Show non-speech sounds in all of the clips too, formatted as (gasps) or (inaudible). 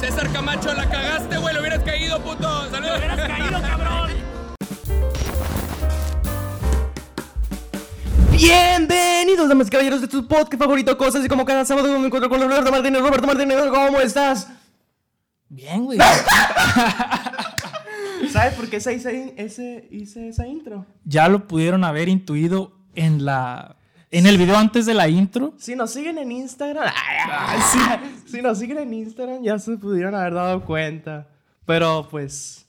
César Camacho, la cagaste, güey. Lo hubieras caído, puto. Saludos. Lo hubieras caído, cabrón. Bienvenidos, damas y caballeros, de tu podcast favorito, cosas y como cada sábado me encuentro con Roberto Martínez. Roberto Martínez, ¿cómo estás? Bien, güey. (laughs) ¿Sabes por qué ese, hice, ese, hice esa intro? ya lo pudieron haber intuido en la en el video antes de la intro. Si nos siguen en Instagram, (laughs) ay, si, si nos siguen en Instagram ya se pudieron haber dado cuenta. Pero pues,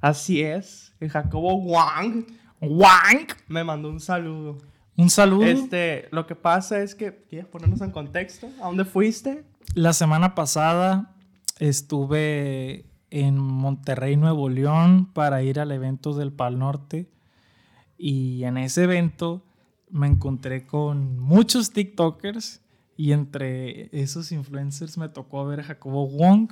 así es. El Jacobo Wang ¡Wank! me mandó un saludo. Un saludo. Este, lo que pasa es que, ¿quieres ponernos en contexto? ¿A dónde fuiste? La semana pasada estuve en Monterrey, Nuevo León, para ir al evento del Pal Norte. Y en ese evento me encontré con muchos TikTokers. Y entre esos influencers me tocó ver a Jacobo Wong.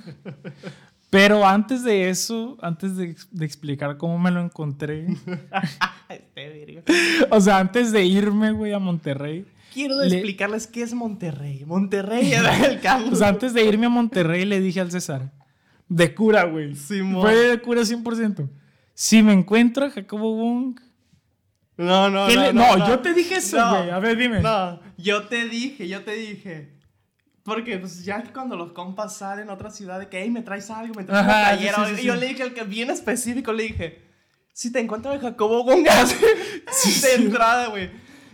(laughs) Pero antes de eso, antes de, de explicar cómo me lo encontré, (laughs) Este, (laughs) o sea, antes de irme, güey, a Monterrey, Quiero Le- explicarles qué es Monterrey. Monterrey era el campo. o sea, antes de irme a Monterrey le dije al César, de cura, güey. Fue de cura 100%. Si me encuentro a Jacobo Wong, no, no, ¿qué no, le- no, no, yo te dije eso, No, güey. A ver, dime. No, yo te dije, yo te dije. Porque pues ya cuando los compas salen a otra ciudad de que, hey, me traes algo, me traes una Ajá, sí, playera. sí, sí, y yo sí. le dije al que bien específico, le dije, si te encuentras a Jacobo Wong, (laughs) de entrada, güey.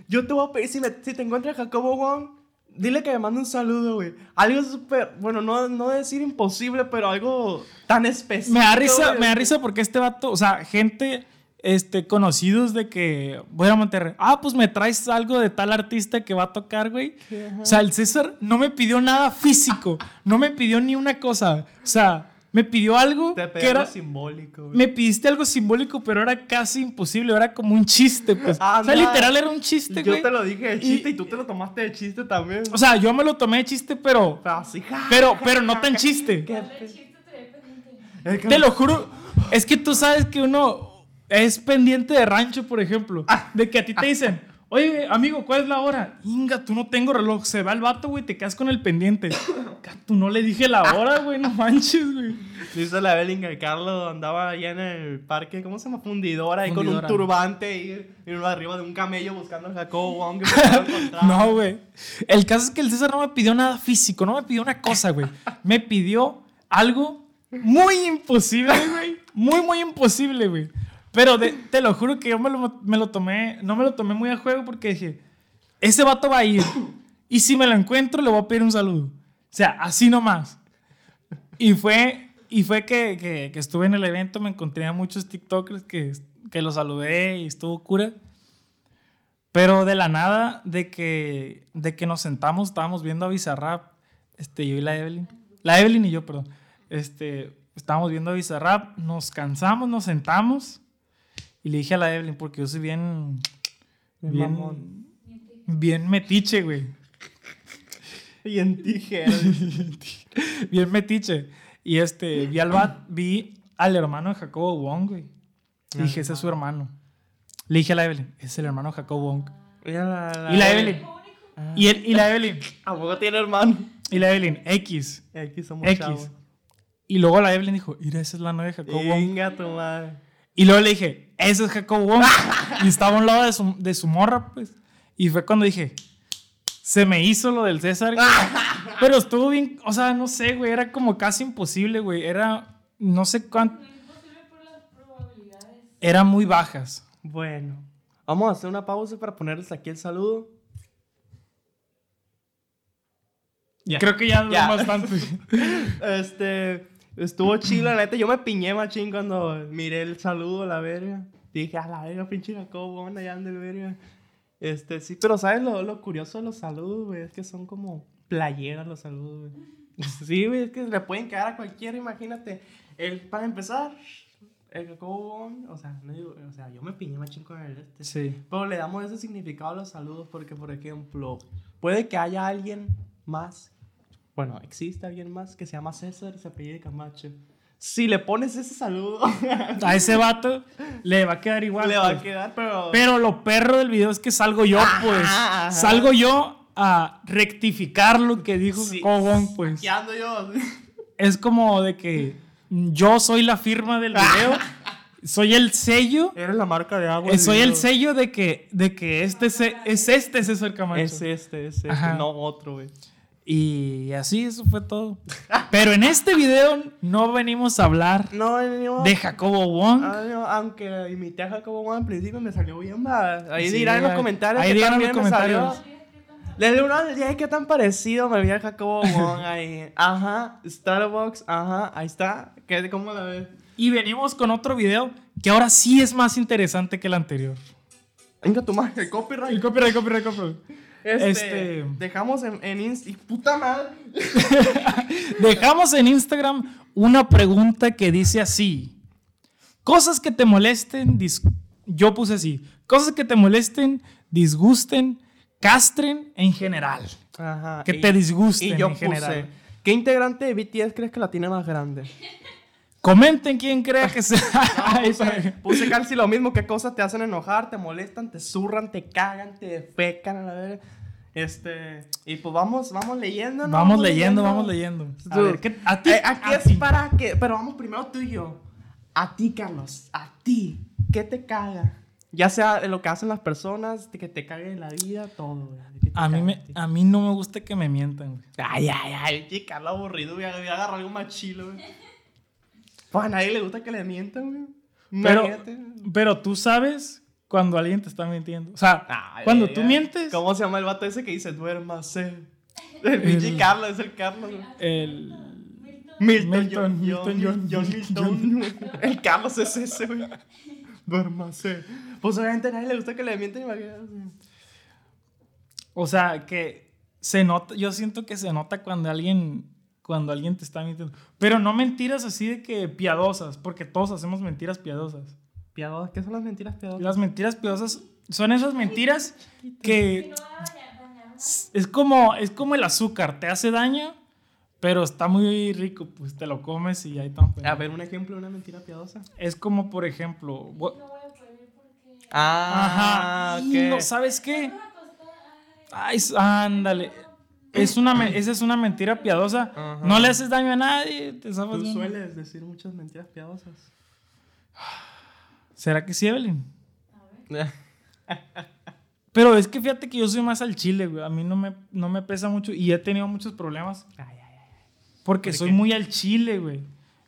Yo te voy a pedir, si, me- si te encuentras a Jacobo Wong, dile que me mande un saludo, güey. Algo súper, bueno, no, no decir imposible, pero algo tan específico. Me da risa, güey. me da risa porque este vato, o sea, gente este, conocidos de que voy a Monterrey. Ah, pues me traes algo de tal artista que va a tocar, güey. O sea, el César no me pidió nada físico, no me pidió ni una cosa. O sea, me pidió algo Te que era... algo simbólico, güey. Me pidiste algo simbólico, pero era casi imposible, era como un chiste, pues. Ah, o sea, literal era un chiste, Yo güey. te lo dije de Y- chiste y, tú te lo tomaste de chiste también. O sea, yo me lo tomé de chiste, pero... Pero así, ja, Pero, ja, pero ja, no tan chiste. ¿Qué? Te lo juro. Es que tú sabes que uno es pendiente de rancho, por ejemplo. De que a ti te dicen, oye, amigo, ¿cuál es la hora? Inga, tú no tengo reloj. Se va el vato, güey, te quedas con el pendiente. (coughs) Tú no le dije la hora, güey, no manches, güey. Dice la Evelyn que Carlos andaba allá en el parque, ¿cómo se llama? Fundidora, ahí con un turbante y, y arriba de un camello buscando a Jacobo Wong que (laughs) se lo encontraba. No, güey. El caso es que el César no me pidió nada físico, no me pidió una cosa, güey. Me pidió algo muy imposible, güey. Muy, muy imposible, güey. Pero de- te lo juro que yo me lo, me lo tomé, no me lo tomé muy a juego porque dije, ese vato va a ir. Y si me lo encuentro, le voy a pedir un saludo. O sea, así nomás. Y fue, y fue que, que- que estuve en el evento, me encontré a muchos TikTokers que, que los saludé y estuvo cura. Pero de la nada, de que, de que nos sentamos, estábamos viendo a Bizarrap, este, yo y la Evelyn. La Evelyn y yo, perdón. Este, estábamos viendo a Bizarrap, nos cansamos, nos sentamos. Y le dije a la Evelyn, porque yo soy bien. Bien Bien, mamón. bien metiche, güey. Y en tijera. (laughs) Bien metiche. Y este, vi al, va- vi al hermano de Jacobo Wong, güey. Y dije, ese es su hermano. Le dije a la Evelyn, es el hermano de Jacobo Wong. La, Y la Evelyn. Y, él, y la Evelyn. (laughs) ¿A poco tiene hermano? Y la Evelyn, X. X somos X. chavos. Y luego la Evelyn dijo, mira, esa es la novia de Jacobo Wong. Venga tu madre. Y luego le dije, ese es Jacobo Wong. (laughs) y estaba a un lado de su, de su morra, pues. Y fue cuando dije, se me hizo lo del César. (laughs) pero estuvo bien, o sea, no sé, güey, era como casi imposible, güey. Era, no sé cuánto. Eran muy bajas. Bueno, vamos a hacer una pausa para ponerles aquí el saludo. Creo que ya, Ya. ya. bastante. (laughs) Este, estuvo chido, la neta. Yo me piñé machín cuando miré el saludo, la verga. Dije, a la verga, pinche Jacobo, anda ya anda el verga. Este, sí, pero ¿sabes lo, lo curioso de los saludos, güey? Es que son como playeras los saludos, güey. (laughs) Sí, güey, es que le pueden quedar a cualquiera, imagínate. El, para empezar, el Jacobo, o sea, no digo, o sea, yo me piñé machín con el este. Sí. Pero le damos ese significado a los saludos porque, por ejemplo, puede que haya alguien más, bueno, existe alguien más que se llama César y se apellida Camacho. Si le pones ese saludo, A ese vato le va a quedar igual. le va a pues. quedar, pero... Pero lo perro del video es que salgo yo, pues. ajá. Salgo yo a rectificar lo que dijo Sí, Wong, pues. aquí ando yo. es como de que yo soy la firma del video, soy el sello, Eres la marca de agua. soy el sello de que, de que este ce- es este César Camacho. Es este, es este, Ajá. no otro, güey. Y así, eso fue todo. Pero en este video no venimos a hablar No, no. de Jacobo Wong. Ah, no, aunque imité a Jacobo Wong al principio, me salió bien. va. Ahí Sí, dirán en los comentarios. ahí tan en los comentarios. Desde uno al 10, qué tan parecido me vi a Jacobo Wong (laughs) ahí. Ajá, Starbucks, ajá, ahí está. ¿Qué, ¿Cómo la ves? Y venimos con otro video que ahora sí es más interesante que el anterior. Venga, tu madre, el copyright. El copyright, copyright, copyright. Este, Este- Dejamos en, en Insta. y Puta madre. (laughs) Dejamos en Instagram una pregunta que dice así. Cosas que te molesten, yo puse así. Cosas que te molesten, disgusten, castren en general. Ajá. Que y- te disgusten Y yo en general. ¿Qué integrante de BTS crees que la tiene más grande? Comenten quién crea que sea. (laughs) Puse, puse casi lo mismo. ¿Qué cosas te hacen enojar, te molestan, te zurran, te cagan, te fecan a la vez? Este. Y pues vamos, vamos leyendo, ¿no? Vamos leyendo, vamos leyendo. A ver, ¿qué- a ti, Eh, aquí a es ti. para que. Pero vamos primero tú y yo. A ti, Carlos. A ti. ¿Qué te caga? Ya sea lo que hacen las personas, que te cague en la vida, todo. güey. ¿De qué A mí, me, a mí no me gusta que me mientan. güey. Ay, ay, ay, che, Carlos aburrido, voy a, voy a agarrar algo más chilo, güey. Pues a nadie le gusta que le mientan, güey. Pero, pero tú sabes cuando alguien te está mintiendo. O sea, Ay, cuando tú mientes, ¿Cómo se llama el vato ese que dice duérmase? El (laughs) El- Carlos, es el Carlos, güey. el... Milton, Milton, John, Milton, John, John, John Milton. El Carlos es ese, güey. Duérmase. Pues obviamente a nadie le gusta que le mienten, imagínate. O sea, que se nota, yo siento que se nota cuando alguien, cuando alguien te está mintiendo. Pero no mentiras así de que piadosas, porque todos hacemos mentiras piadosas. Piadosas, ¿qué son las mentiras piadosas? Las mentiras piadosas son esas mentiras que es como, es como el azúcar, te hace daño, pero está muy rico, pues te lo comes y ahí tan A ver, un ejemplo de una mentira piadosa. Es como, por ejemplo, Ah, Ajá. Y no, ¿Sabes qué? Ay, ándale. Es una, (clears throat) esa es una mentira piadosa. Ajá. No le haces daño a nadie. Te sabes Tú bien. sueles decir muchas mentiras piadosas. ¿Será que sí, Evelyn? (laughs) Pero es que fíjate que yo soy más al chile, güey. A mí no me, no me pesa mucho y he tenido muchos problemas Ay, ay, ay. porque ¿Por soy qué? muy al chile, güey.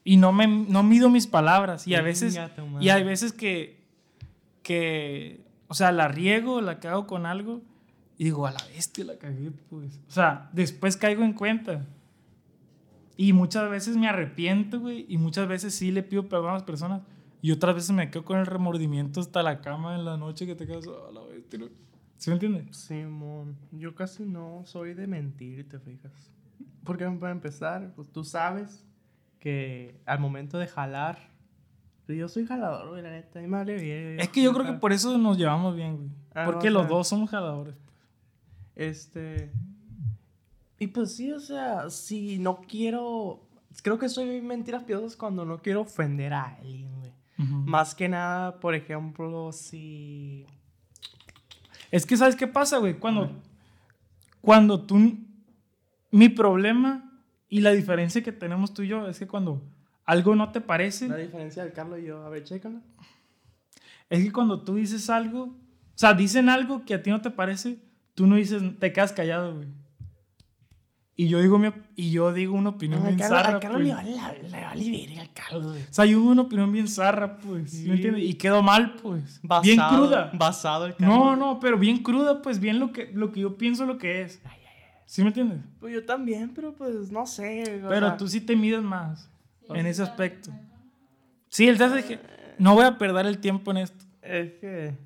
Y no, me, no mido mis palabras. Y a veces, y hay veces que, que, o sea, la riego, la cago con algo y digo, a la bestia la cagué, pues. O sea, después caigo en cuenta. Y muchas veces me arrepiento, güey. Y muchas veces sí le pido perdón a las personas. Y otras veces me quedo con el remordimiento hasta la cama en la noche que te quedas, a la bestia. güey". ¿Sí me entiendes? Simón, yo casi no soy de mentir, te fijas. Porque para empezar, pues tú sabes que al momento de jalar, pues, yo soy jalador, güey, la neta, y me vale bien. Es que yo creo que por eso nos llevamos bien, güey. Ah, Porque o los sea. dos somos jaladores. Este. Y pues sí, o sea, si no quiero. Creo que soy mentiras piadosas cuando no quiero ofender a alguien, güey. Ujú. Más que nada, por ejemplo, si. Es que, ¿sabes qué pasa, güey? Cuando, cuando tú... Mi problema y la diferencia que tenemos tú y yo es que cuando algo no te parece, La diferencia del Carlos y yo. A ver, chécala. es que cuando tú dices algo, o sea, dicen algo que a ti no te parece, tú no dices, te quedas callado, güey. Y yo digo, mi y yo digo una opinión No, bien Carlos, zarra, al Carlos pues. le vale, le vale verga al Carlos, güey. O sea, yo digo una opinión bien zarra, pues. ¿sí Sí. ¿Me entiendes? Y quedó mal, pues. Basado, bien cruda. Basado el Carlos. No, no, pero bien cruda, pues bien lo que, lo que yo pienso lo que es. ¿Sí me entiendes? Pues yo también, pero pues no sé. Pero sea, tú sí te mides más en ese aspecto. Sí, el caso es que no voy a perder el tiempo en esto. Es que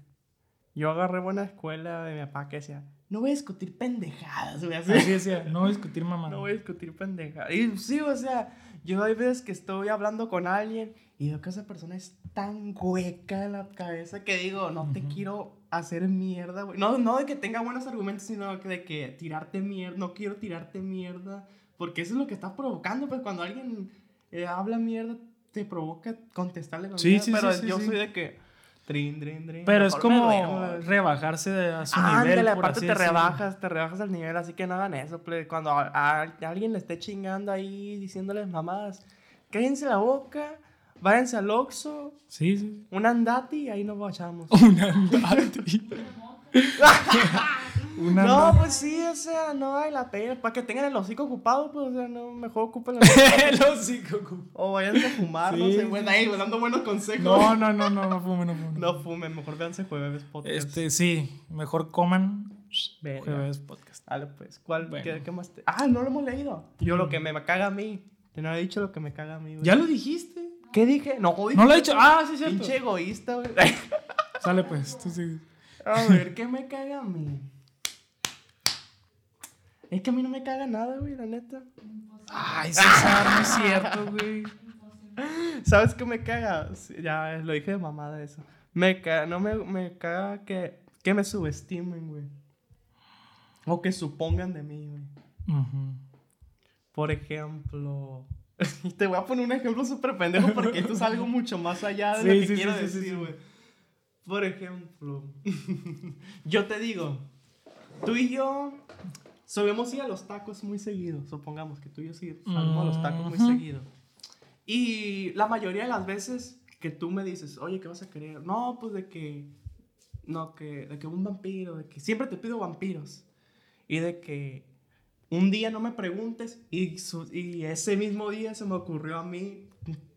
yo agarré buena escuela de mi papá que decía: No voy a discutir pendejadas, güey. así. Decía, no voy a discutir mamá. No voy a discutir pendejadas. Y sí, o sea, yo hay veces que estoy hablando con alguien y veo que esa persona es tan hueca de la cabeza que digo, no te quiero hacer mierda, güey. No, no de que tenga buenos argumentos, sino de que tirarte mierda, no quiero tirarte mierda, porque eso es lo que está provocando, pues cuando alguien eh, habla mierda, te provoca contestarle con Sí, mierda, sí, pero sí, yo soy de que Trin, trin, trin. Pero es Mejor como rebajarse de- a su Ándale, nivel. por aparte así te decirlo. rebajas, te rebajas al nivel, así que no hagan eso. Cuando a, alguien le esté chingando ahí, diciéndoles mamadas, cállense la boca, váyanse al Oxxo, Sí, sí. un andati ahí nos bachamos. (laughs) Un andati. (laughs) Una no, pues sí, o sea, no hay la pena. Para que tengan el hocico ocupado, pues, o sea, no, mejor ocupen (laughs) El hocico. O váyanse a fumar, no Sí, sé, sí, bueno, ahí, dando buenos consejos. No, no, no, no, no fume, no fume. No fumen, mejor véanse jueves podcast. Este, sí, mejor coman jueves podcast. Dale, pues, ¿cuál? Bueno. ¿Qué, qué más te... Ah, no lo hemos leído. Yo lo que me caga a mí. Te no he dicho lo que me caga a mí, güey. ¿Ya lo dijiste? ¿Qué dije? No, dije No lo he dicho. Ah, sí, cierto. Pinche egoísta, güey. Sale pues, tú sí. A ver, ¿qué me caga a mí? Es que a mí no me caga nada, güey, la neta. Ay, César, no es cierto, güey. ¿Sabes qué me caga? Ya lo dije de mamada eso. Me caga, no me, me caga que, que me subestimen, güey. O que supongan de mí, güey. Ujú. Por ejemplo. Y (laughs) te voy a poner un ejemplo súper pendejo porque esto es algo mucho más allá de Sí, lo que sí, quiero sí, decir, güey. Por ejemplo, (laughs) yo te digo, tú y yo solemos ir a los tacos muy seguido. Supongamos que tú y yo sí salimos a los tacos muy seguido. Y la mayoría de las veces que tú me dices, oye, ¿qué vas a querer? No, pues de que. No, que. De que un vampiro, de que siempre te pido vampiros. Y de que un día no me preguntes y, su- y ese mismo día se me ocurrió a mí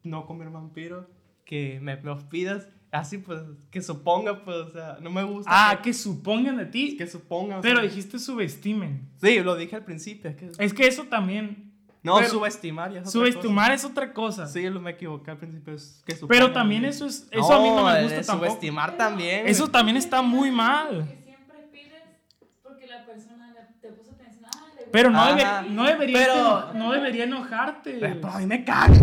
no comer vampiro, que me los pidas así pues, que suponga pues, o sea, no me gusta Ah, que, que supongan de ti. que suponga. o Pero sea. dijiste subestimen. Sí, lo dije al principio. Es que, Es que eso también. no, pero- subestimar ya es otra Subestimar es otra cosa. Sí, lo me equivoqué al principio. Es que Pero supongan también eso es. Eso a mí no me gusta tampoco. Subestimar también. Eso también está muy mal. Que siempre pides porque la persona le- te puso atención. Ah, Pero no, no debería, Pero- no debería enojarte. Pero a mí me caga. O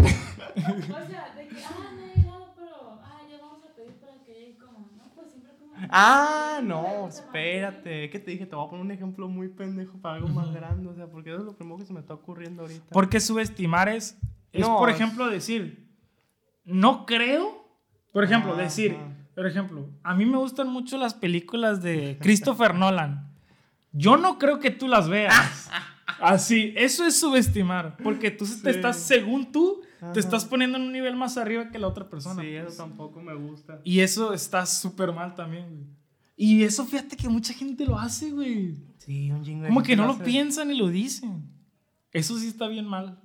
sea, de que, ah, no he llegado, pero, ah, ya vamos a pedir para que ella coma. No, pues siempre como. Ah, no, espérate. Es que te dije, te voy a poner un ejemplo muy pendejo para algo más grande. O sea, porque eso es lo primero que se me está ocurriendo ahorita. Porque subestimar es, es No, por ejemplo, decir, no creo. Por ejemplo, decir, por ejemplo, a mí me gustan mucho las películas de (laughs) Christopher Nolan. Yo no creo que tú las veas. (laughs) Así, eso es subestimar. Porque tú te estás, según tú, Ajá. te estás poniendo en un nivel más arriba que la otra persona. Sí, pues. eso tampoco me gusta. Y eso está súper mal también, güey. Y eso fíjate que mucha gente lo hace, güey. Sí, un chingo Como que no lo hace. piensan y lo dicen. Eso sí está bien mal.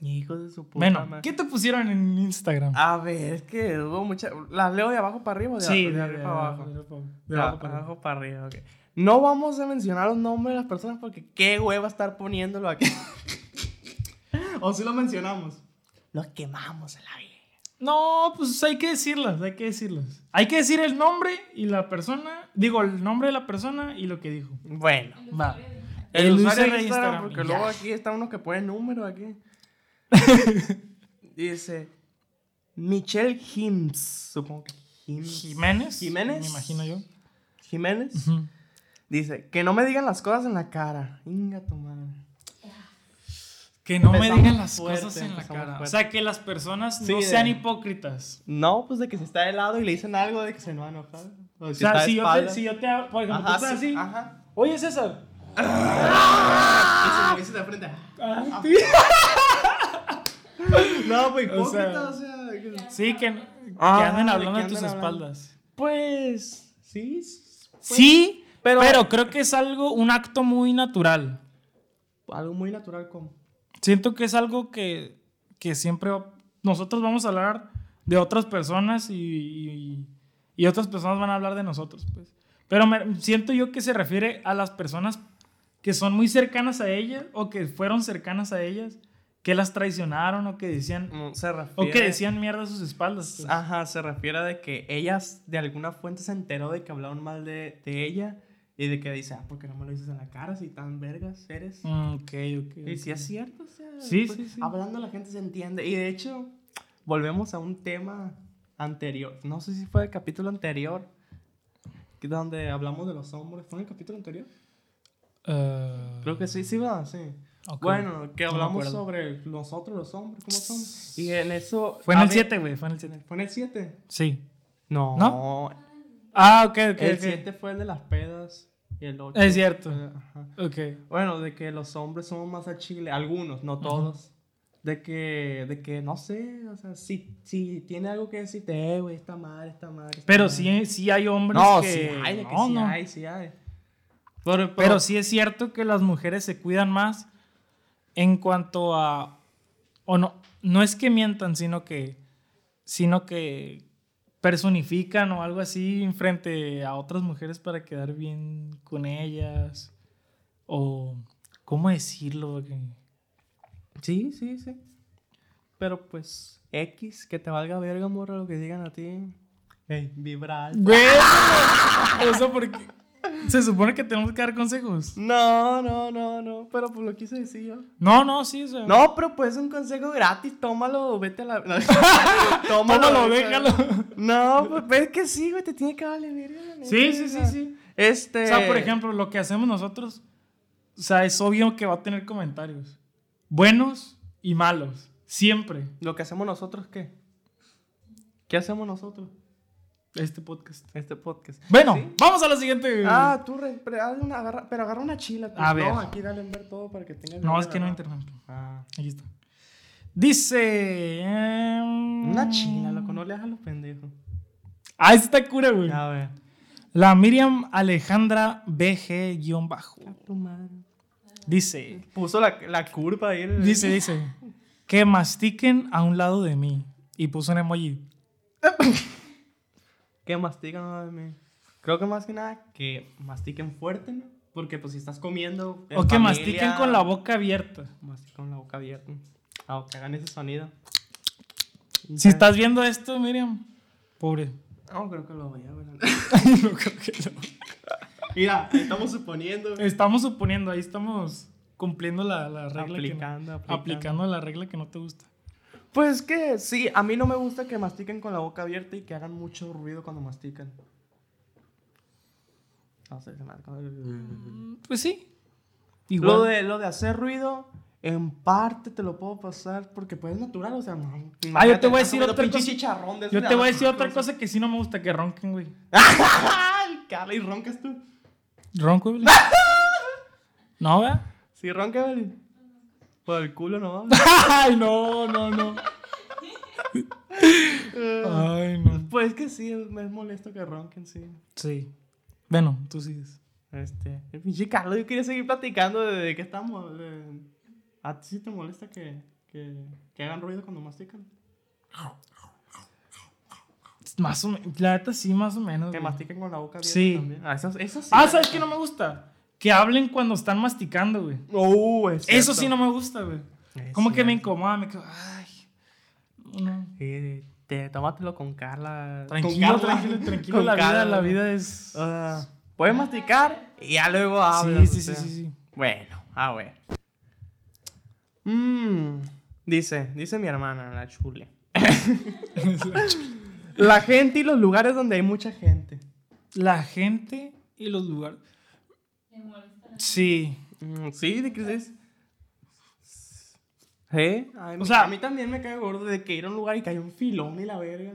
Hijos de su puta Bueno, madre. ¿qué te pusieron en Instagram? A ver, es que hubo muchas. ¿Las leo de abajo para arriba o de, sí, de, de, arriba para abajo? de- de- de De abajo para abajo para arriba, ok. No vamos a mencionar los nombres de las personas porque qué hueva estar poniéndolo aquí. (laughs) o si lo mencionamos. Los quemamos a la vida. No, pues hay que decirlas, hay que decirlas. Hay que decir el nombre y la persona, digo, el nombre de la persona y lo que dijo. Bueno. Va. El, El usuario usuario de de Instagram, Instagram, porque ya. luego aquí está uno que pone número aquí. (laughs) Dice Michelle Hims, supongo que Hims. Jiménez. Jiménez. Me imagino yo. Jiménez. Dice, que no me digan las cosas en la cara. Inga tu madre. Que no me digan las fuerte, cosas en la cara. O sea, que las personas Sí, no de- sean hipócritas. No, pues de que se está de lado y le dicen algo de que se no va a enojar. O, sea, si yo, te, si yo te hago, por ejemplo, Ajá, tú estás sí, así. ajá. Oye, César. Y se me dice de frente. Ah, (laughs) No, pues O sea, hipócrita, o sea. que- Sí, que, que Ah, anden de hablando que de tus anden hablando. espaldas. Pues, sí. pues, Sí, pero- pero, creo que es algo, un acto muy natural. Algo muy natural como. Siento que es algo que, que siempre nosotros vamos a hablar de otras personas y, y- y otras personas van a hablar de nosotros, pues. Pero me- siento yo que se refiere a las personas que son muy cercanas a ellas o que fueron cercanas a ellas, que las traicionaron o que decían Se o refiere. que decían mierda a sus espaldas. pues. Ajá, se refiere de que ellas de alguna fuente se enteró de que hablaron mal de, de ella y de que dice, ah, ¿por qué no me lo dices en la cara si tan vergas eres? Mm, ok, ok. Y si ok. es cierto, o sea, Sí, pues, sí, sí. hablando la gente se entiende. Y de hecho, volvemos a un tema anterior. No sé si fue el capítulo anterior, donde hablamos de los hombres. ¿Fue en el capítulo anterior? Eh, Creo que sí, sí, va, sí. Bueno, que hablamos sobre nosotros los hombres, cómo somos. Y en eso... Fue en el ver- 7, güey, fue en el 7. ¿Fue en el 7? Sí. No. ¿No? Ah, ok, ok. El ok. 7 fue el de las pedas. Y el 8. Es cierto. Ajá. Ok. Bueno, de que los hombres somos más a chile, algunos, no todos. De que, de que, no sé, o sea, si, si tiene algo que decirte, eh, güey, está mal, está mal. está Pero mal". sí, sí hay hombres No, que... sí hay, de que no, sí no. hay, sí hay. Pero, Pero sí es cierto que las mujeres se cuidan más en cuanto a... O no, no es que mientan, sino que... Sino que personifican o algo así frente a otras mujeres para quedar bien con ellas. O... ¿Cómo decirlo? Que- Sí, sí, sí. Pero pues, X, que te valga verga, morra, lo que digan a ti. Ey, vibra alto. Güey, (laughs) eso porque... Se supone que tenemos que dar consejos. No, no, no, no, pero pues lo quise decir yo. No, no, sí, o sea... No, pero pues es un consejo gratis, tómalo, vete a la... no. (laughs) Tómalo, a- déjalo. No, pues pues, es que sí, güey, te tiene que valer verga. Sí, sí, sí, sí. Este... O sea, por ejemplo, lo que hacemos nosotros, o sea, es obvio que va a tener comentarios. Buenos y malos. Siempre. Lo que hacemos nosotros, ¿qué? ¿Qué hacemos nosotros? Este podcast. Este podcast. Bueno, ¿Sí? vamos a la siguiente. Ah, tú, re- pero, una, agarra, pero agarra una chila. tú. A ver. No, aquí dale en ver todo para que tengas... no, es que no internet. Ah. Aquí está. Dice. em, Una chila, loco, no le hagas a los pendejos. Ah, esta está cura, güey. A ver. La Miriam Alejandra BG-bajo. Tu madre. Dice. Puso la, la curva ahí. el- Dice, dice. Que mastiquen a un lado de mí. Y puso un emoji. (coughs) Que mastican mí. Creo que más que nada que mastiquen fuerte, ¿no? Porque pues si estás comiendo. en O que familia, mastiquen con la boca abierta. Mastiquen con la boca abierta. Ah, o que hagan ese sonido. Si estás viendo esto, Miriam. Pobre. No, creo que lo voy a ver. (laughs) no creo que no. Mira, estamos suponiendo. Estamos suponiendo, ahí estamos cumpliendo la, la regla. que no- Aplicando, aplicando. aplicando la regla que no te gusta. Pues que sí, a mí no me gusta que mastiquen con la boca abierta y que hagan mucho ruido cuando mastican. No sé, se me como- Pues sí. Lo de, lo de hacer ruido, en parte te lo puedo pasar porque pues es natural, o sea, no. Ah, yo te voy a decir otra cosa. pinche chicharrón de Yo te voy a de decir otra cosa que sí no me gusta, que ronquen, güey. (laughs) ¡Ay, Carla! ¿Y roncas tú? ¿Ronco, Evelyn? (laughs) ¿No, vea? Sí, ronca, Evelyn. Por el culo no (laughs) Ay, no, no, no. Ay, no. Pues es que sí, me es molesto que ronquen, sí. Sí. Bueno, tú sigues. Este, el pinche Carlos, yo quería seguir platicando de, de qué estamos. de- ¿A ti sí te molesta que, que, que hagan ruido cuando mastican? Más o menos. La neta sí, más o menos. Que güey. mastiquen con la boca abierta Sí. también. Ah, eso, eso sí. Ah, ¿sabes qué no me gusta? Que hablen cuando están masticando, güey. Uh, es Eso sí no me gusta, güey. Como que me incomoda, me quedo. Ay. No. Sí, te, tómatelo con Carla. Tranquilo, con Carla. tranquilo, tranquilo. Con La vida, la vida es. Puedes masticar y ya luego Sí, hablas. sí, o sí, sea. sí, sí. Bueno, a ver. Mm, dice, dice mi hermana, la chule. (laughs) la gente y los lugares donde hay mucha gente. La gente y los lugares. Sí. Mm, sí, ¿de qué es? ¿Eh? Ay, O sea- a mí también me cae gordo de que ir a un lugar y que hay un filón y la verga.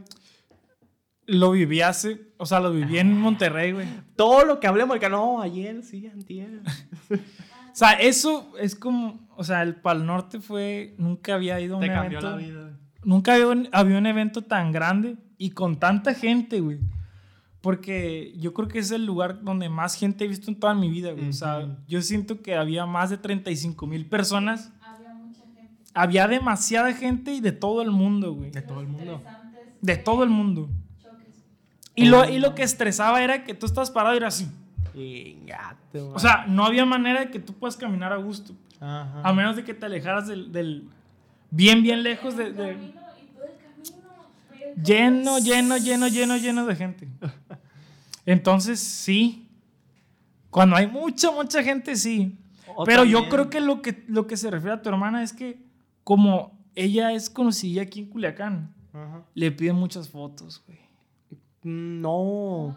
Lo viví hace. O sea, lo viví en Monterrey, güey. Todo lo que hablemos, que no, ayer, sí, antier. (laughs) O sea, eso es como. O sea, el Pal Norte fue. Nunca había ido a un Te cambió evento. la vida. Nunca había había un evento tan grande y con tanta gente, güey. Porque yo creo que es el lugar donde más gente he visto en toda mi vida, güey. O sea, yo siento que había más de 35 mil personas. Había mucha gente. Había demasiada gente y de todo el mundo, güey. De todo el mundo. De todo el mundo. choques. Y lo, y lo que estresaba era que tú estás parado y era así. Ingato, O sea, no había manera de que tú puedas caminar a gusto. Ajá. A menos de que te alejaras del... del- bien, bien lejos de... de- Camino y todo el camino. veía el lleno, camino. lleno, lleno, lleno, lleno de gente. Entonces, sí. Cuando hay mucha, mucha gente, sí. O Pero yo creo que lo, que lo que se refiere a tu hermana es que como ella es conocida aquí en Culiacán, Ajá. le piden muchas fotos, güey. No.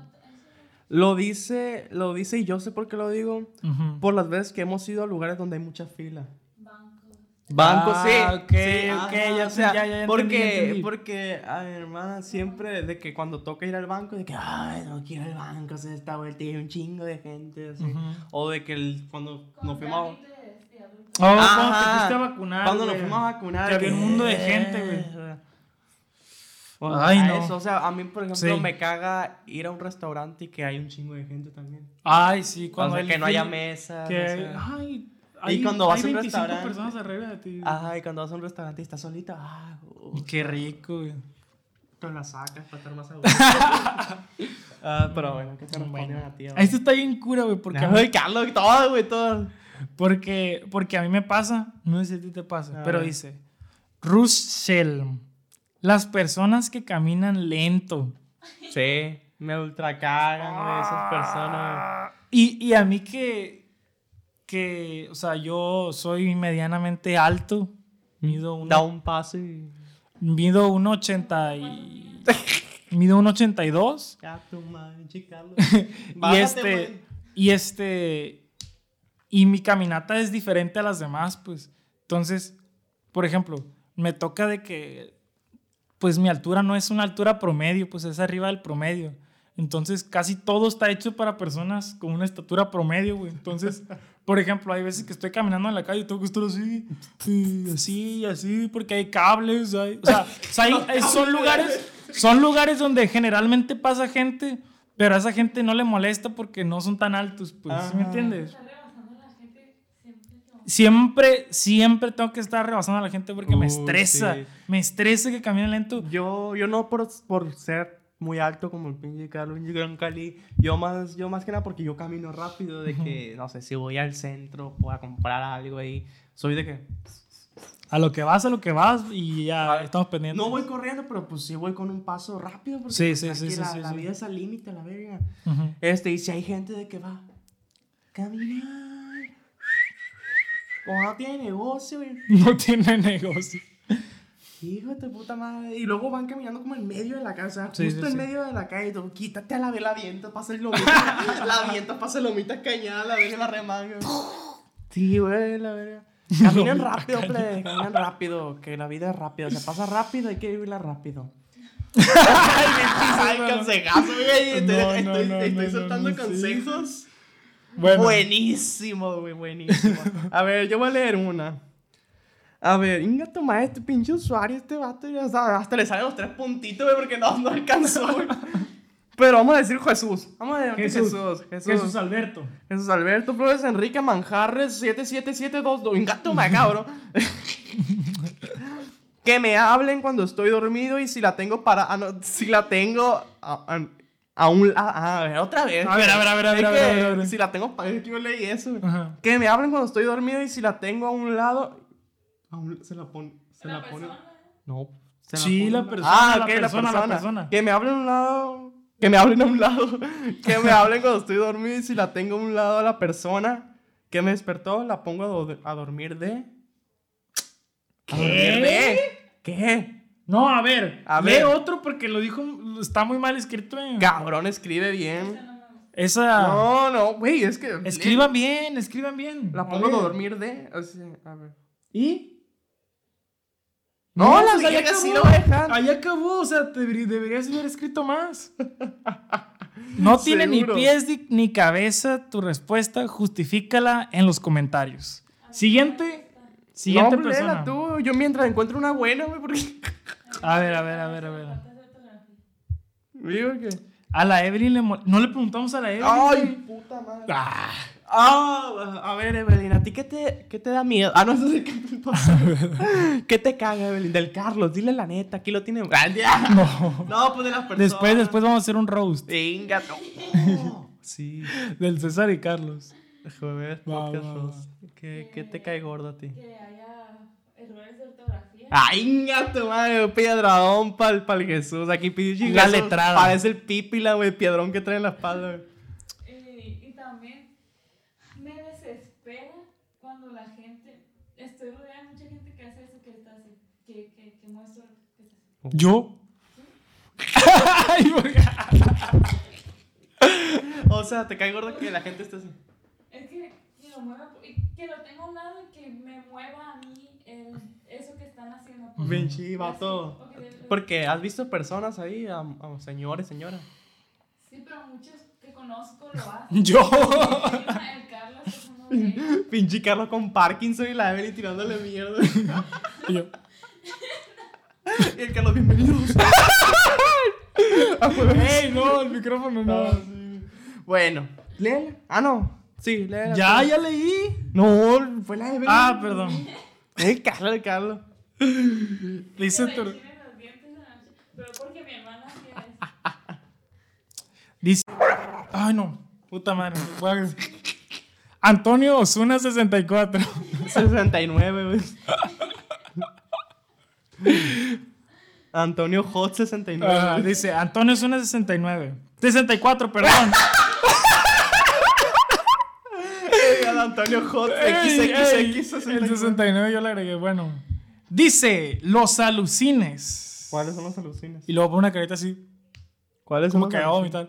Lo dice, lo dice y yo sé por qué lo digo. Por las veces que hemos ido a lugares donde hay mucha fila. Banco, Ah, sí. ok, sí, ok, ajá, ya o sea, te- ya- ya entendí, porque, entendí. porque, a mi hermana siempre, de que cuando toca ir al banco, de que, ay, no quiero al banco, se está vuelta y hay un chingo de gente, así. Ujú. O de que el, cuando nos fuimos. Oh, cuando te fuiste a vacunar. cuando nos fuimos a vacunar. Que había un mundo de gente, güey. O Ay, a no. eso, o sea, a mí, por ejemplo, Sí. me caga ir a un restaurante y que hay un chingo de gente también. Ay, sí, O cuando sea, el que no haya mesas. Que, o sea. ay, Y hay- cuando vas hay a un 25 restaurante. personas arriba de ti. Ajá, y cuando vas a un restaurante y estás solita, ah, uh, Qué rico, güey. Te la sacas para estar más a gusto. (laughs) ah, pero bueno, ¿qué te Bueno. a ti? Esto está bien cura, güey, porque, a mí- Carlos, todo, güey, todo. porque, porque a mí me pasa, no sé si a ti te pasa, A pero ver. dice, Russell, las personas que caminan lento. Sí, me ultra cagan, güey, esas personas. Y, y a mí que, que, o sea, yo soy medianamente alto, mido güey. uno, Da un paso y. mido 1,80 y... (laughs) mido 1,82. Ya tu madre, Carlos. (laughs) y (laughs) Bájate, este y este y mi caminata es diferente a las demás pues entonces por ejemplo me toca de que pues mi altura no es una altura promedio pues es arriba del promedio entonces casi todo está hecho para personas con una estatura promedio güey entonces (laughs) por ejemplo hay veces que estoy caminando en la calle y tengo que estar así y así y así porque hay cables hay- o sea, (laughs) o sea, hay- son lugares son lugares donde generalmente pasa gente pero a esa gente no le molesta porque no son tan altos, pues, ¿sí me entiendes? Siempre. Siempre, tengo que estar rebasando a la gente porque me Uy, estresa. sí. Me estresa que caminen lento. Yo, yo no por, por ser muy alto como el pinche Carlos Gran Cali. Yo más, yo más que nada porque yo camino rápido. De que, no sé, si voy al centro, voy a comprar algo ahí. Soy de que. A lo que vas, a lo que vas y ya Vale. estamos pendientes. No voy corriendo, pero pues sí voy con un paso rápido. Porque Sí, pues, sí, sí, la, vida es al límite, la verga. Este, y si hay gente de que va. Caminar. Como no tiene negocio, güey. (laughs) No tiene negocio. Hijo de tu puta madre. Y luego van caminando como en medio de la Sí, justo sí, en sí. medio de la calle. Y tú, quítate a la vela, viento, pasa el lomita. (laughs) la viento, pasa el lomita cañada, la verga, la remanga. Sí, güey, la verga. (laughs) Caminan Lomita rápido, plebe, caminan rápido. Que la vida es rápida. Se pasa rápido, hay que vivirla rápido. Ay, (laughs) consejazo, güey. Estoy, No, no, estoy, no, no, soltando consejos. Bueno, Buenísimo, güey, buenísimo. A ver, yo voy a leer una. A ver, inga tu madre, este pinche usuario, este vato, ya sabe, hasta le salen los tres puntitos, güey, porque no, no alcanzó, güey. (laughs) Pero vamos a decir Jesús. Vamos a decir Jesús. Jesús. Jesús. Jesús Alberto. Jesús Alberto Flores Enrique Manjarres 7772. Inga tu madre, cabrón. (laughs) que me hablen cuando estoy dormido y si la tengo para. ah, no, si la tengo. A, a- a un lado. Ah, a ver, otra vez. A ver, a ver, a ver, a ver, a ver, a ver, a. Si la tengo para. Yo leí eso. Ajá. Que me hablen cuando estoy dormido y si la tengo a un lado. A un- se la pone. Se la, La pone. persona. No. se Sí, pone la persona, Ah, la ok, persona, la persona. Que me hablen a un lado. Que me hablen a un lado. (laughs) que me hablen cuando estoy dormido y si la tengo a un lado a la persona que me despertó, la pongo a, do- a dormir de. ¿A dormir de? ¿Qué? No, a ver. A lee ver. otro porque lo dijo. Está muy mal escrito. eh. Cabrón, escribe bien. Esa. No, no, güey, es que. Escriban bien, escriban bien. La pongo a dormir de. o sea, a ver. ¿Y? No, la pues vieja sí acabó. lo dejar. Ahí acabó, o sea, te deberí- deberías haber escrito más. (laughs) No tiene ni pies ni, cabeza tu respuesta, justifícala en los comentarios. Siguiente, siguiente no, persona. tú. Yo mientras encuentro una buena, güey, porque. (laughs) A ver, a ver, a ver, a ver. Digo que. A la Evelyn le mol- No le preguntamos a la Evelyn. Ay, puta madre. Ah, Ah, a ver, Evelyn, ¿a ti qué te, qué te da miedo? Ah, no sé qué te pasa. ¿Qué te caga, Evelyn? Del Carlos, dile la neta, aquí lo tiene. Ah, no. No, pues de las personas. Después, después vamos a hacer un roast Venga, no. Sí. del César y Carlos. Joder, Va, podcast va, va. roast. ¿Qué, ¿Qué te cae gordo a ti? Que haya errores de ortografía. Ay, gato, madre, piedradón pa'l, pa'l Jesús. Aquí pidió La letrada. Parece el pipila, güey, piedrón que trae en la espalda, güey. Eh, y también me desespera cuando la gente. Estoy rodeada de mucha gente que hace eso que está así. Que, que, que muestra que está así. ¿Yo? O sea, te cae gordo que la gente esté así. Es que, que lo mueva. Que lo tenga a un lado y que me mueva a mí el, eso que están haciendo. Y vato. Porque has visto personas ahí, a, a señores, señoras. Sí, pero muchos que conozco lo hacen. (laughs) Yo. El Carlos es uno de ellos. Pinche Carlos con Parkinson y la Evelyn tirándole mierda. (laughs) Y yo, (laughs) y el Carlos, bienvenidos. (laughs) ¡Ey, no! El micrófono no. Ah, sí. Bueno, léela. Ah, no. Sí, léela. Ya, ya leí. No, fue la Evelyn. Ah, perdón. El Carlos, el Carlos. Le hice tu- Pero porque mi hermana eso. (laughs) Dice. Ay, no. Puta madre. Antonio Osuna 64. 69, güey. (laughs) Antonio Hot 69. Ajá, güey. dice Antonio Osuna 69. 64, perdón. Antonio Hot Ey, ey, XXX el 69. 69 yo le agregué. Bueno. Dice los alucines. ¿Cuáles son los alucines? Y luego pone una carita así. ¿Cuáles son Como los que alucines?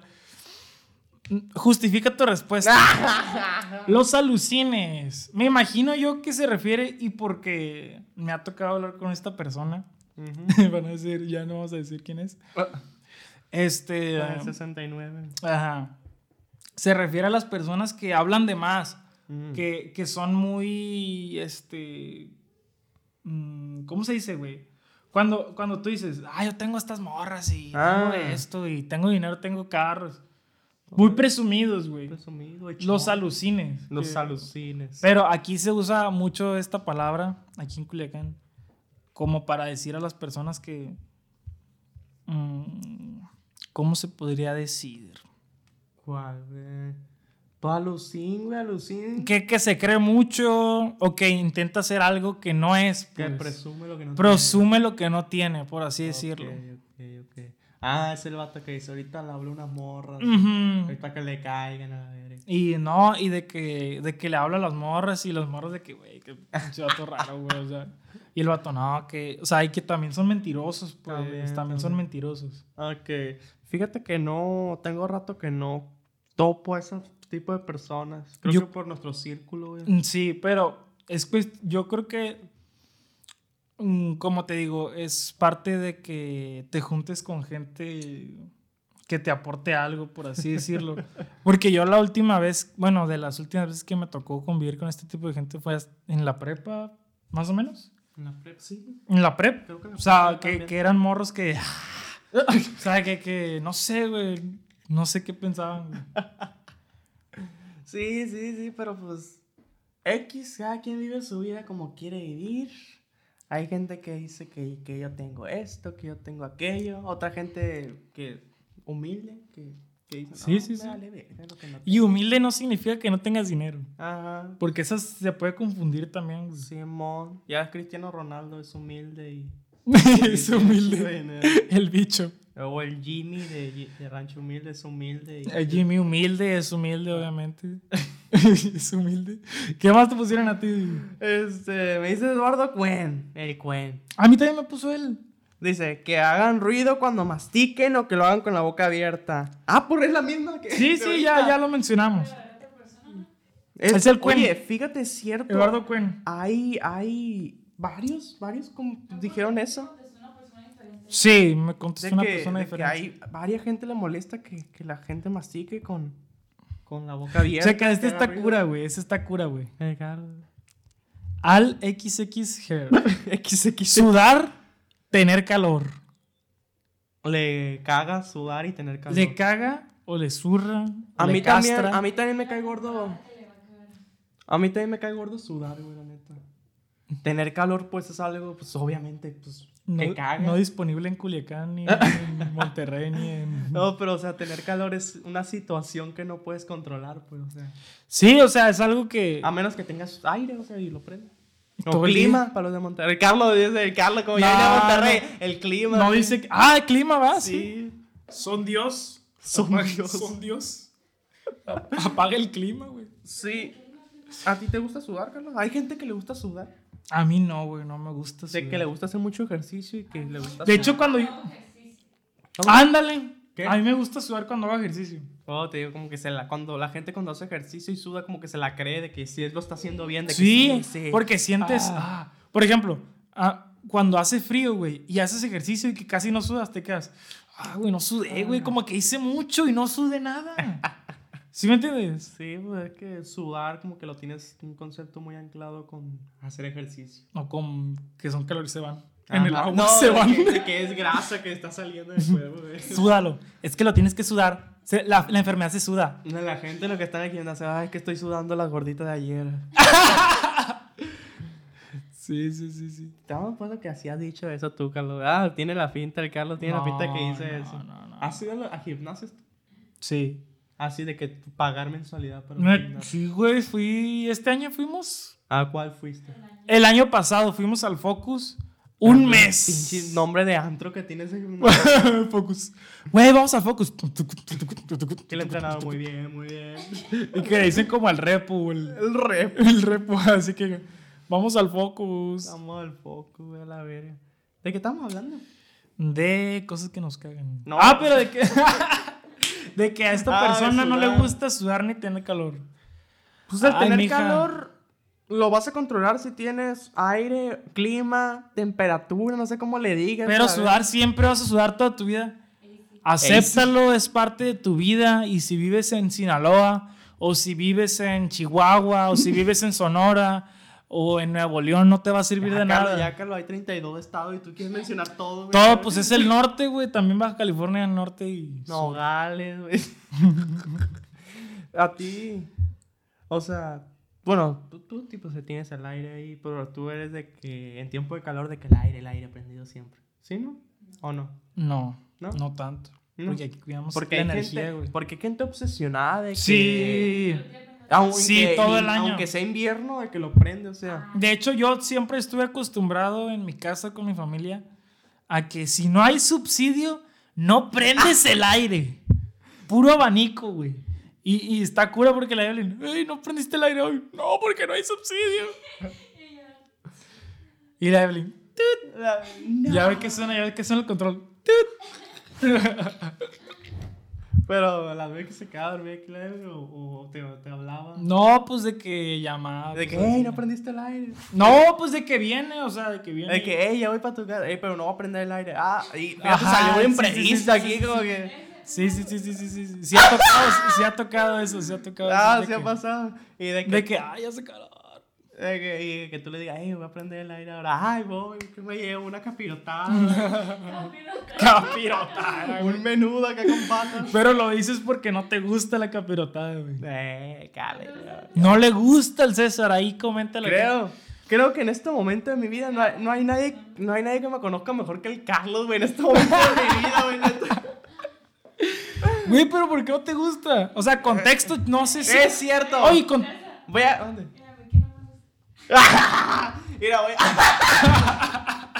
Justifica tu respuesta. (laughs) Los alucines. Me imagino yo que se refiere y porque me ha tocado hablar con esta persona. Ujú. (laughs) Van a decir, ya no vamos a decir quién es. Ah, Este. ah, ah, 69. ajá. Se refiere a las personas que hablan de más. Mm. Que, que son muy. Este. mm, ¿Cómo se dice, güey? Cuando, cuando tú dices, ah, yo tengo estas morras y Ah. tengo esto y tengo dinero, tengo carros. Muy presumidos, güey. Presumido, Los alucines. Los Que- alucines. Pero aquí se usa mucho esta palabra, aquí en Culiacán, como para decir a las personas que... mm, ¿Cómo se podría decir? ¿Cuál, güey? Alucín, güey, alucín. Que, que se cree mucho o que intenta hacer algo que no es. Que pues. presume lo que no Presume lo que no tiene, por así tiene. decirlo. Ok, ok, ok. Ah, es el vato que dice, ahorita le hablo unas morras. Ujú. Ahorita que le caigan a la verga. Y no, y de que, de que le habla a las morras y las morras de que, güey, que pinche vato raro, güey, o sea. Y el vato, no, que, o sea, y que también son mentirosos, pues, También, también, son también. mentirosos. Ok. Fíjate que no, tengo rato que no topo a ese tipo de personas. Creo Yo- que por nuestro círculo, güey. Mm, Sí, pero es cuest- yo creo que, como te digo, es parte de que te juntes con gente que te aporte algo, por así decirlo. (laughs) Porque yo la última vez, bueno, de las últimas veces que me tocó convivir con este tipo de gente fue en la prepa, más o menos. En la prep, sí. En la prep. Creo que en la O sea, que, que eran morros que... (laughs) (laughs) o sea, que, que no sé, güey. No sé qué pensaban. güey. Sí, sí, sí, pero pues X, cada quien vive su vida como quiere vivir. Hay gente que dice que, que yo tengo esto, que yo tengo aquello. Otra gente que humilde, que, que dice, Sí, "No, sí, sí. no Y humilde no significa que no tengas dinero. Ajá. Porque eso se puede confundir también. Simón. Ya Cristiano Ronaldo es humilde y... (laughs) es humilde. (laughs) El bicho. O el Jimmy de, de Rancho Humilde es humilde. Y... El Jimmy humilde es humilde, obviamente. (laughs) (laughs) es humilde. ¿Qué más te pusieron a ti? Este, me dice Eduardo Cuen. El Cuen. A mí también me puso él. Dice que hagan ruido cuando mastiquen o que lo hagan con la boca abierta. Ah, pues es la misma que. Sí, sí, ya, ya lo mencionamos. Es, Es el Cuen. Oye, fíjate, es cierto. Eduardo Cuen. Hay, hay varios, varios como dijeron eso. Sí, me De contestó una que, persona de que diferente. hay varias gente le molesta que, que la gente mastique con, con la boca abierta. Checa, este está ruido. cura, güey. Este está cura, güey. Al XX Hair. (laughs) XX. Sudar, tener calor. Le caga sudar y tener calor. Le caga o le zurra. a le mí también, a mí también me cae gordo. A mí también me cae gordo sudar, güey, la neta. Tener calor, pues es algo, pues obviamente, pues, no, que caga. no disponible en Culiacán, ni (laughs) en Monterrey, ni en. No, pero o sea, tener calor es una situación que no puedes controlar, pues, o sea. Sí, o sea, es algo que. A menos que tengas aire, o sea, y lo prendas. O el clima día. para los de Monterrey. El Carlos dice, el Carlos, como ya No, viene a Monterrey, el clima. No dice que. Ah, el clima va, sí. Sí. Son Dios. Son Apaga- Dios. Son Dios. Apaga el clima, güey. Sí. ¿A ti te gusta sudar, Carlos? Hay gente que le gusta sudar. A mí no, güey, no me gusta. De sudar. que le gusta hacer mucho ejercicio y que le gusta De hecho, cuando yo. Ándale. ¿Qué? A mí me gusta sudar cuando hago ejercicio. Oh, te digo, como que se la, cuando la gente cuando hace ejercicio y suda, como que se la cree de que sí lo está haciendo bien. De que Sí, sí. porque sientes. Ah. Ah, Por ejemplo, ah, cuando hace frío, güey, y haces ejercicio y que casi no sudas, te quedas. Ah, güey, no sudé, güey. Como que hice mucho y no sudé nada. (laughs) ¿Sí me entiendes? Sí, pues es que sudar como que lo tienes un concepto muy anclado con hacer ejercicio. O con que son calores se van. En el agua No, se van. Que, que es grasa que está saliendo del cuerpo. (laughs) Súdalo. Es que lo tienes que sudar. Se- la, la enfermedad se suda. No, La gente lo que están aquí hace, ay, es que estoy sudando las gorditas de ayer. (laughs) Sí, sí, sí, sí. Damos cuenta que así has dicho eso tú, Carlos. Ah, tiene la finta, el Carlos tiene la finta que dice No, eso. no, no. ¿Has ido a gimnasios? Sí. Así de que pagar mensualidad para. Sí, güey, fui. Este año fuimos. ¿A cuál fuiste? El año pasado fuimos al Focus. Un mes. Pinche nombre de antro que tienes gimnasio. Focus. Güey, vamos al Focus. que le entrenaron muy bien, muy bien. Y que dicen como al repo, el, El rep. el repo. Así que vamos al Focus. Vamos al foco, güey, a la verga. ¿De qué estamos hablando? De cosas que nos cagan. No. Ah, pero de que. De que a esta Ah, persona no le gusta sudar ni tener calor. Pues al Ay, tener mija. calor, lo vas a controlar si tienes aire, clima, temperatura, no sé cómo le digas. Pero ¿sabes? sudar siempre vas a sudar toda tu vida. Acéptalo, es parte de tu vida. Y si vives en Sinaloa, o si vives en Chihuahua, o si vives en Sonora, o en Nuevo León, no te va a servir Ya, de Carlos, nada. ya, Carlos, hay 32 estados y tú quieres mencionar todo, güey. Todo, pues es el norte, güey. También Baja California del norte y. Nogales, güey. (laughs) a ti. O sea, bueno, tú, tú tipo se tienes el aire ahí, pero tú eres de que en tiempo de calor, de que el aire, el aire prendido siempre. ¿Sí, no? ¿O no? No, ¿No? no, tanto. No. Porque aquí cuidamos Porque la energía, güey. porque hay gente obsesionada de que... Sí. Aunque, Sí, todo el año. Aunque sea invierno, de que lo prende, o sea. De hecho, yo siempre estuve acostumbrado en mi casa con mi familia a que si no hay subsidio, no prendes el aire. Puro abanico, güey. Y, y está cura porque la Evelyn, ¡Ey, no prendiste el aire hoy! No, porque no hay subsidio. Y la Evelyn, "Tut". ya ve que suena, ya ve que suena el control. ¡Tut! (laughs) Pero las veces que se quedaba dormida aquí, Evelyn, o, o te, te hablaba. No, pues de que llamaba. De que, pues, hey, no prendiste el aire. No, pues de que viene, o sea, de que viene. De que, hey, ya voy para tu casa, hey, pero no voy a prender el aire. Ah, y (laughs) fíjate, Ajá, salió un sí, sí, imprevisto sí, sí, aquí, sí, como sí. que. Sí, sí, sí, sí, sí, sí. Sí, ha tocado, sí ha tocado eso, sí ha tocado eso. Ah, sí ha pasado. Y de que, De que, ay, hace calor. de que, y que tú le digas, hey, voy a prender el aire ahora. Ay, voy, que me llevo una capirotada. (laughs) Capirotada, un menudo acá con patas. Pero lo dices porque no te gusta la capirotada, güey. Eh, cale. No le gusta el César, ahí comenta Creo. Creo que en este momento de mi vida no hay, no hay nadie no hay nadie que me conozca mejor que el Carlos, güey, en este momento de mi vida, güey. Güey, pero ¿por qué no te gusta? O sea, contexto, no sé si. Es cierto. Oye, con... Voy a ¿dónde? Mírame, que no me gusta. (laughs) Mira, voy a (laughs)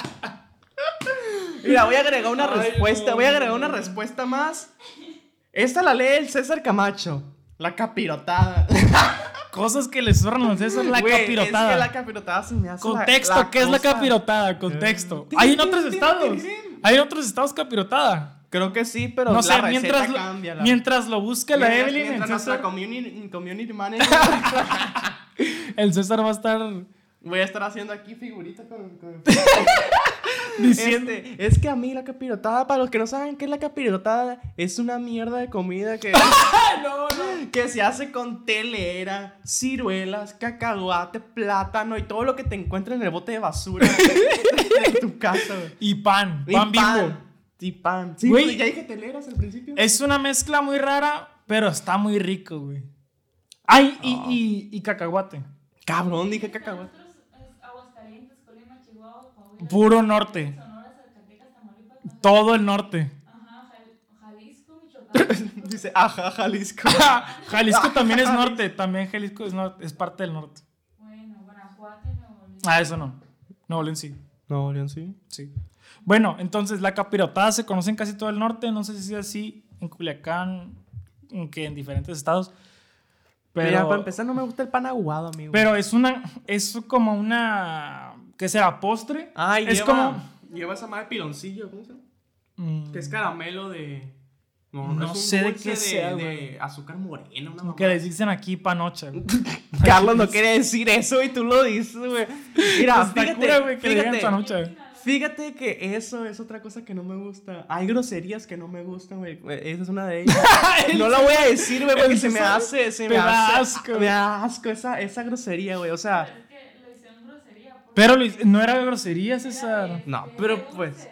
Mira, voy a agregar una Ay, respuesta, no, voy a agregar una respuesta más. Esta la lee el César Camacho, la capirotada. (laughs) Cosas que le zorran al César, la Güey, capirotada. Es que la capirotada se me hace la- Contexto, la ¿qué es la cosa- capirotada? Contexto. Tin, Hay en otros estados. Hay en otros estados capirotada. Creo que sí, pero No la sé, receta mientras lo, cambia. la- mientras lo busca la Evelyn, el mientras nuestra César, community, community manager el César va a estar voy a estar haciendo aquí figuritas con, con- (laughs) diciendo. Este, es que a mí la capirotada, para los que no saben qué es la capirotada, es una mierda de comida que, (laughs) no, no. que se hace con telera, ciruelas, cacahuate, plátano y todo lo que te encuentres en el bote de basura de tu casa. Y pan, Y pan bimbo. Y pan. Sí, ya dije teleras al principio. Es una mezcla muy rara, pero está muy rico, güey. Ay, y, Ah. y, y cacahuate. Cabrón, dije cacahuate. Nosotros es Aguascalientes, Colima, Chihuahua, Coahuila. Puro norte. Sonora, Zacatecas, Tamaulipas. Baja- Todo el norte. Ajá, Jal- Jalisco, Michoacán. (laughs) Dice, ajá, Jalisco. (laughs) Jalisco también es norte. También Jalisco es, norte, es parte del norte. bueno, Guanajuato y Nuevo León. Ah, eso no. Nuevo León sí. No, León sí. Sí. Bueno, entonces la capirotada se conoce en casi todo el norte. No sé si es así en Culiacán, en que en diferentes estados. Pero, Mira, para empezar, no me gusta el pan aguado, amigo. pero es una. Es como una. ¿Qué será? ¿Postre? Ay, es lleva, como. lleva esa madre piloncillo, ¿cómo se llama? mm, Que es caramelo de. No un sé de qué sea, de azúcar morena, una Que les dicen aquí panocha. (laughs) Carlos no quiere decir eso y tú lo dices, güey. Mira, fíjate, cura, güey, que le digan panocha. Fíjate que eso es otra cosa que no me gusta. Hay groserías que no me gustan, güey. Esa es una de ellas. (laughs) no la voy a decir, güey, porque se me hace, se me da hace, asco. me da asco esa, esa grosería, güey. O sea, Pero es que lo hicieron grosería. Pero lo hice- no era grosería, era César. de- No, de pero pues- pues.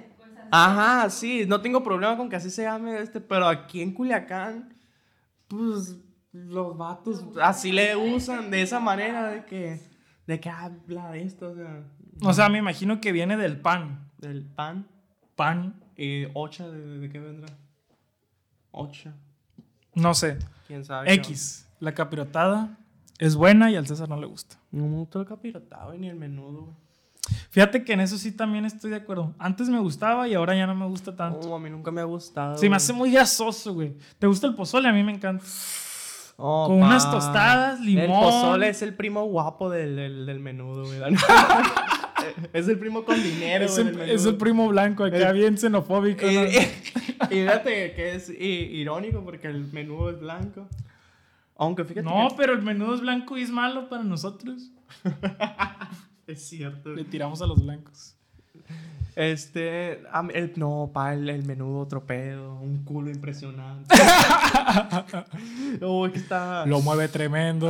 Ajá, sí, no tengo problema con que así se llame este, pero aquí en Culiacán, pues los vatos así le usan de esa (laughs) manera de que, de que habla de esto, o sea, O sea, me imagino que viene del pan. del pan Pan, y ocha, ¿de, de qué vendrá? Ocha, no sé. quién sabe. X. La capirotada es buena y al César no le gusta. No me gusta el capirotado ni el menudo, güey. Fíjate que en eso sí también estoy de acuerdo. Antes me gustaba y ahora ya no me gusta tanto. No, a mí nunca me ha gustado. Se me hace muy grasoso, güey. ¿Te gusta el pozole? A mí me encanta. Oh, con unas tostadas, El limón. pozole es el primo guapo del, del, del menudo, güey. (laughs) (laughs) es el primo con dinero, Es el, es primo blanco acá, bien xenofóbico. Y, ¿no? (laughs) y- fíjate que es irónico porque el menudo es blanco. Aunque fíjate No, que pero el menudo es blanco y es malo para nosotros. (laughs) es cierto. Le tiramos a los blancos. Este, el, no, pa, el, el menudo otro pedo, un culo impresionante. (laughs) que está... Lo mueve tremendo.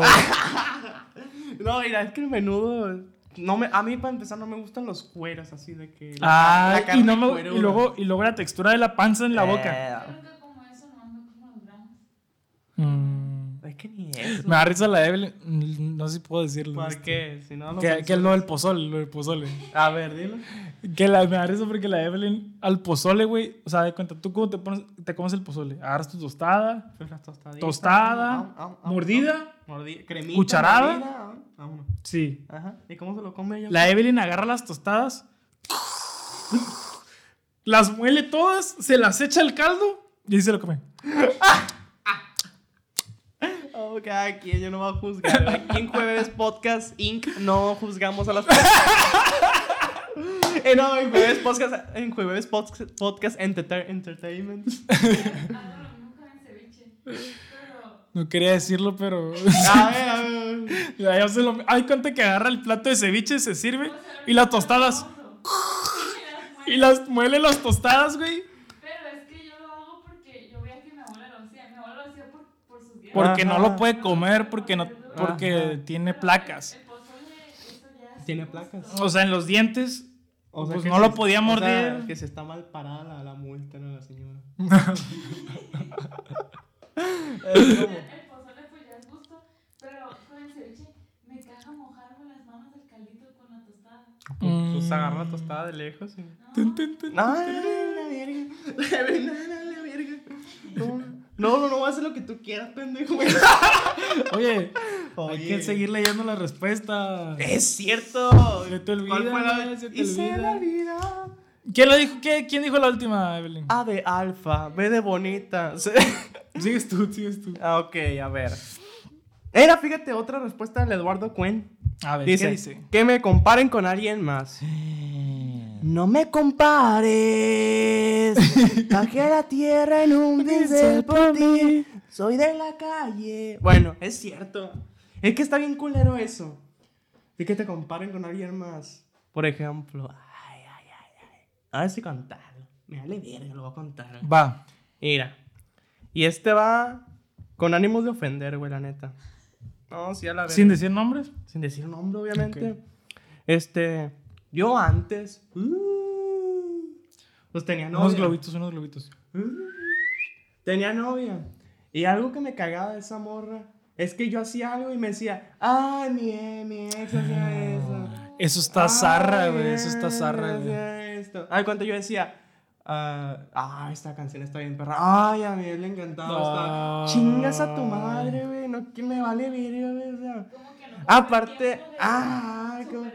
No, mira, es que el menudo... No me, a mí para empezar no me gustan los cueros así de que... la- Ah, la y, carne no me- cueruda. y luego, y luego la textura de la panza en la boca. Los granos. Mm. Eh, Es que ni eso. me da risa la Evelyn. No sé si puedo decirlo. ¿Por este. qué? Si no, no Que, que es lo del pozole, lo del pozole. A ver, dilo. Que la, me da risa porque la Evelyn al pozole, güey. O sea, de cuenta, tú cómo te, pones, te comes el pozole. Agarras tu tostada, tostaditas. tostada, Am, am, am, mordida. Cremita. Cucharada. mordida, Sí. Ajá. ¿Y cómo se lo come ella? La Evelyn agarra las tostadas, las muele todas, se las echa al caldo y ahí se lo come. Oh, cada quien, yo no voy a juzgar. Aquí en Jueves Podcast Inc. no juzgamos a las personas. Eh, no, en Jueves Podcast, en Jueves Podcast, podcast Enterta- Entertainment. El. Pero. No quería decirlo, pero. A ver, a ver. Ya, ya se lo- Hay cuenta que agarra el plato de ceviche, se sirve y las tostadas. Y las muele las tostadas, güey. Pero es que yo lo hago porque yo veía que mi abuela lo hacía. Mi abuela lo hacía por, por sus días. Porque no lo puede comer, porque, no, porque Ajá. tiene placas. El pozole, eso ya es- Tiene placas. O sea, en los dientes. O sea, Pues que no se- lo podía o sea, morder. que se está mal parada la, la multa, ¿no? La señora. (laughs) El pozole pues ya es gusto. Pero con el ceviche me caga mojarme las manos del caldito con la tostada. Pues agarra la tostada de lejos y... Tun, tun, tun. No, la verga. La verga, no, la verga. No, no, no, no hacer lo que tú quieras, pendejo. (laughs) Oye, hay que seguir leyendo la respuesta. Es cierto. Se te olvida, ¿Cuál fue la- se te Y se olvida. me olvida. ¿Quién lo dijo? ¿Qué- ¿Quién dijo la última, Evelyn? A de alfa, B de bonita. (laughs) Sigues tú, sigues tú. Ah, ok, a ver. Era, fíjate, otra respuesta del Eduardo Cuen. A ver, Dice, ¿qué dice? que me comparen con alguien más. (gasps) No me compares. (laughs) Bajé a la tierra en un pincel por ti. Soy de la calle. Bueno, es cierto. Es que está bien culero eso. De que te comparen con alguien más. Por ejemplo. Ay, ay, ay, ay. A ver si contarlo. Me vale verga, lo voy a contar. Va. Mira. Y este va con ánimos de ofender, güey, la neta. No, sí, a la verga. Sin decir nombres. Sin decir nombre, obviamente. Este, yo antes, uh, pues tenía novia. Unos globitos, unos globitos. Uh, tenía novia. Y algo que me cagaba de esa morra es que yo hacía algo y me decía, ay, mi, mi ex hacía eso. Eso está zarra, güey. Eso está zarra, güey. esto. Yo decía, ah, ah, esta canción está bien perra. Ay, a mí le encantaba. No. Chingas a tu madre, güey. No, que me vale verga, güey. O sea. No. Aparte, ah, como-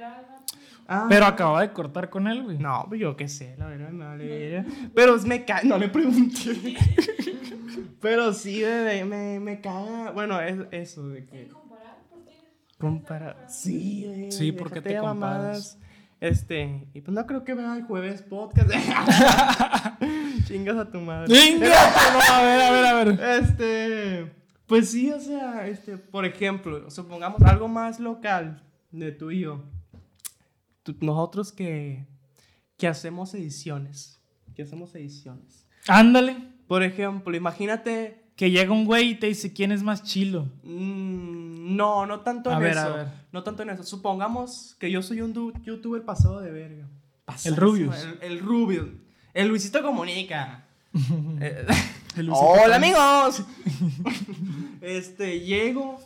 ah. Pero acababa de cortar con él, güey. No, pues yo qué sé, la verdad me vale verga. Pero me caga, no le pregunté. (laughs) Pero sí, bebé, me, me caga. Bueno, es eso de que Comparar, ¿por qué? comparar. Sí, güey. Sí, porque te comparas. mamadas. Este, y pues no creo que vea el jueves podcast. (laughs) Chingas a tu madre. Venga, no, a ver, a ver, a ver. (laughs) Este, pues sí, o sea, este, por ejemplo, supongamos algo más local de tú y yo. Tú- nosotros que, que hacemos ediciones, que hacemos ediciones. Ándale. Por ejemplo, imagínate, Que llega un güey y te dice quién es más chilo. mm, no, no tanto A en ver, a eso, ver. no tanto en eso. Supongamos que yo soy un youtuber pasado de verga. El Rubius. El, el Rubius. El Luisito Comunica. (laughs) Eh, (laughs) Hola amigos. (laughs) este, llego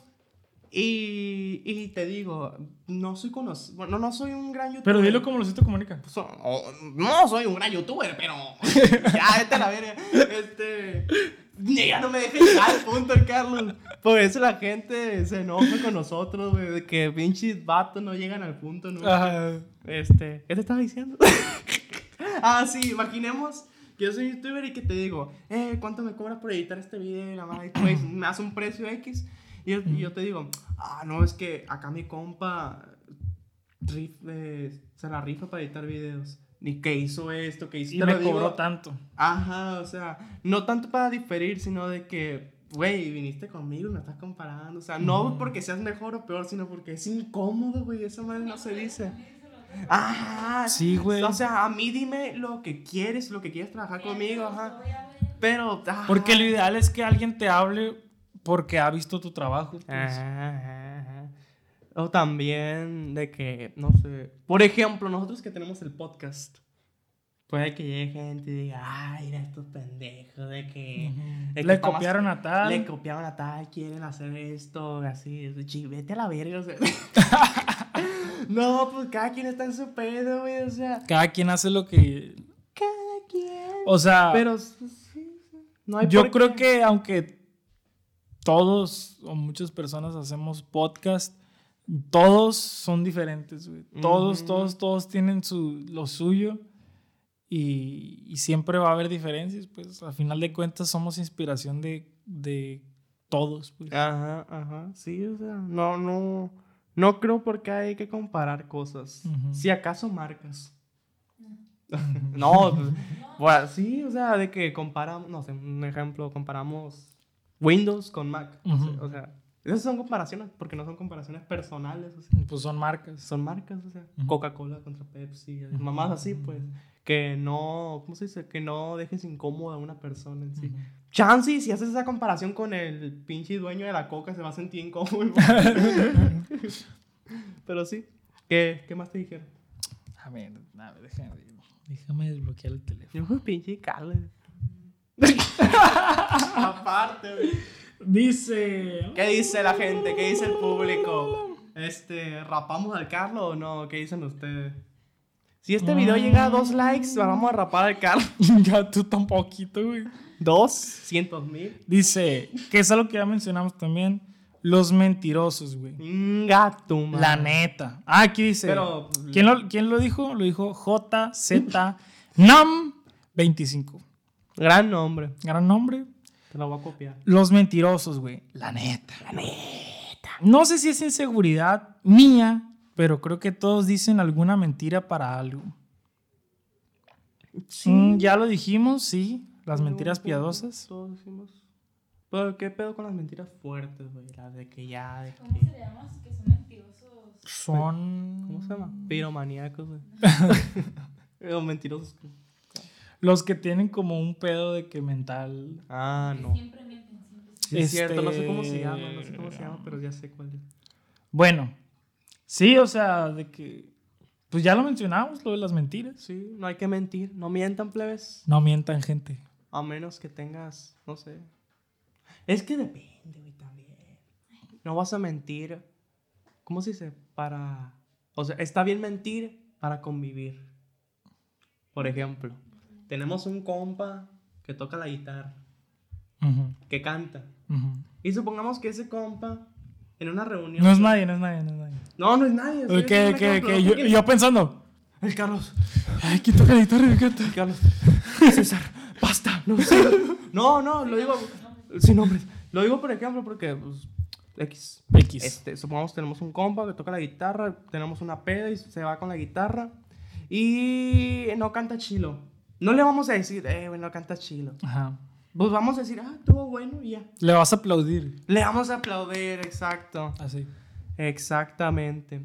y, y te digo, no soy conocido, bueno, no soy un gran youtuber. Pero dilo como Lucito comunica. So- o- no soy un gran youtuber, pero (laughs) ya, vete a la verga. Este, ya no me dejes llegar al punto, el Carlos. Por eso la gente se enoja con nosotros, güey, de que pinches vatos no llegan al punto, ¿no? Ajá. Este, ¿qué te estaba diciendo? (laughs) ah, sí, imaginemos que yo soy youtuber y que te digo, eh, ¿cuánto me cobras por editar este video? Y la madre, pues, me hace un precio X. Y yo, y yo te digo, ah, no, es que acá mi compa rif- eh, se la rifa para editar videos. Ni que hizo esto, que hizo. Y te me lo digo- cobró tanto. Ajá, o sea, no tanto para diferir, sino de que, güey, viniste conmigo y me estás comparando. O sea, no porque seas mejor o peor, sino porque es incómodo, güey. Esa madre no se dice. Ajá. Sí, güey. O sea, a mí dime lo que quieres, lo que quieres trabajar conmigo, ajá. Pero. ajá. Porque lo ideal es que alguien te hable porque ha visto tu trabajo. pues. Ajá, ajá, ajá. O también de que, no sé. Por ejemplo, nosotros que tenemos el podcast. Puede que llegue gente y diga, ay, mira estos pendejos de que. De Le copiaron a tal. Le copiaron a tal, quieren hacer esto, así. chi, Vete a la verga, o sea. (laughs) no, pues cada quien está en su pedo, güey, o sea. Cada quien hace lo que. Cada quien. O sea, Pero sí, no hay yo creo que aunque todos o muchas personas hacemos podcast, todos son diferentes, güey. Todos, todos, todos tienen su, lo suyo. Y, y siempre va a haber diferencias, pues a final de cuentas somos inspiración de, de todos, pues. Ajá, ajá, sí, o sea, no, no, no creo porque hay que comparar cosas. Si acaso marcas. no, (laughs) pues, bueno, sí, o sea, de que comparamos, no sé, un ejemplo, comparamos Windows con Mac. o sea- Ujú. O sea, esas son comparaciones, porque no son comparaciones personales, o sea, Pues son marcas. son marcas, o sea. Coca-Cola contra Pepsi, mamás así, pues, que no, ¿cómo se dice? Que no dejes incómoda a una persona en sí. Ujú. Chansey, si haces esa comparación con el pinche dueño de la coca, se va a sentir incómodo. (laughs) Pero sí. ¿Qué, qué más te dijeron? A ver, a ver, déjame, déjame desbloquear el teléfono. Yo, pinche Carlos. (laughs) Aparte, güey. Dice. ¿Qué dice la gente? ¿Qué dice el público? (laughs) Este, ¿rapamos al Carlos o no? ¿Qué dicen ustedes? Si este video llega a dos likes, vamos a rapar al Carlos. (laughs) ya tú tan poquito, güey. ¿Dos? ¿Cientos mil? Dice, que es algo que ya mencionamos también, los mentirosos, güey. Gato, man. La neta. Ah, aquí dice. Pero- ¿quién, lo, quién lo dijo? Lo dijo JZ Nam 25. Gran nombre. Gran nombre. Te lo voy a copiar. Los mentirosos, güey. La neta. La neta. No sé si es inseguridad mía, pero creo que todos dicen alguna mentira para algo. Mm, ya lo dijimos, sí. Las mentiras piadosas. Todos decimos. Pero qué pedo con las mentiras fuertes, güey. Las de que ya, de ¿Cómo que. se le llama? Que son mentirosos. Son. ¿Cómo se llama? Piromaníacos, güey. (laughs) o mentirosos. Los que tienen como un pedo de que mental. Ah, no. Siempre mienten, siempre. Sí, es cierto, no sé cómo se Este- llama, no sé cómo se llama, pero ya sé cuál es. Bueno, sí, o sea, de que. Pues ya lo mencionamos, lo de las mentiras. Sí, no hay que mentir. No mientan, plebes. No mientan, gente. A menos que tengas, no sé. Es que depende, güey, también. No vas a mentir. ¿Cómo se dice? Para. O sea, está bien mentir para convivir. Por ejemplo, tenemos un compa que toca la guitarra, que canta. Y supongamos que ese compa, en una reunión. No es nadie, no es nadie, no es nadie. No, no es nadie. ejemplo, que no yo, yo pensando. El Carlos. Ay, ¿quién toca la guitarra? Encanta. Carlos. (laughs) César. Basta. No, sé. no, no, lo digo. Sin nombres. Lo digo por ejemplo porque. Pues, X. X. Este, supongamos que tenemos un compa que toca la guitarra, tenemos una peda y se va con la guitarra. Y no canta chilo. No le vamos a decir, eh, güey, no canta chilo. Ajá. Pues vamos a decir, ah, estuvo bueno y ya. Le vas a aplaudir. Le vamos a aplaudir, exacto. Así. Exactamente.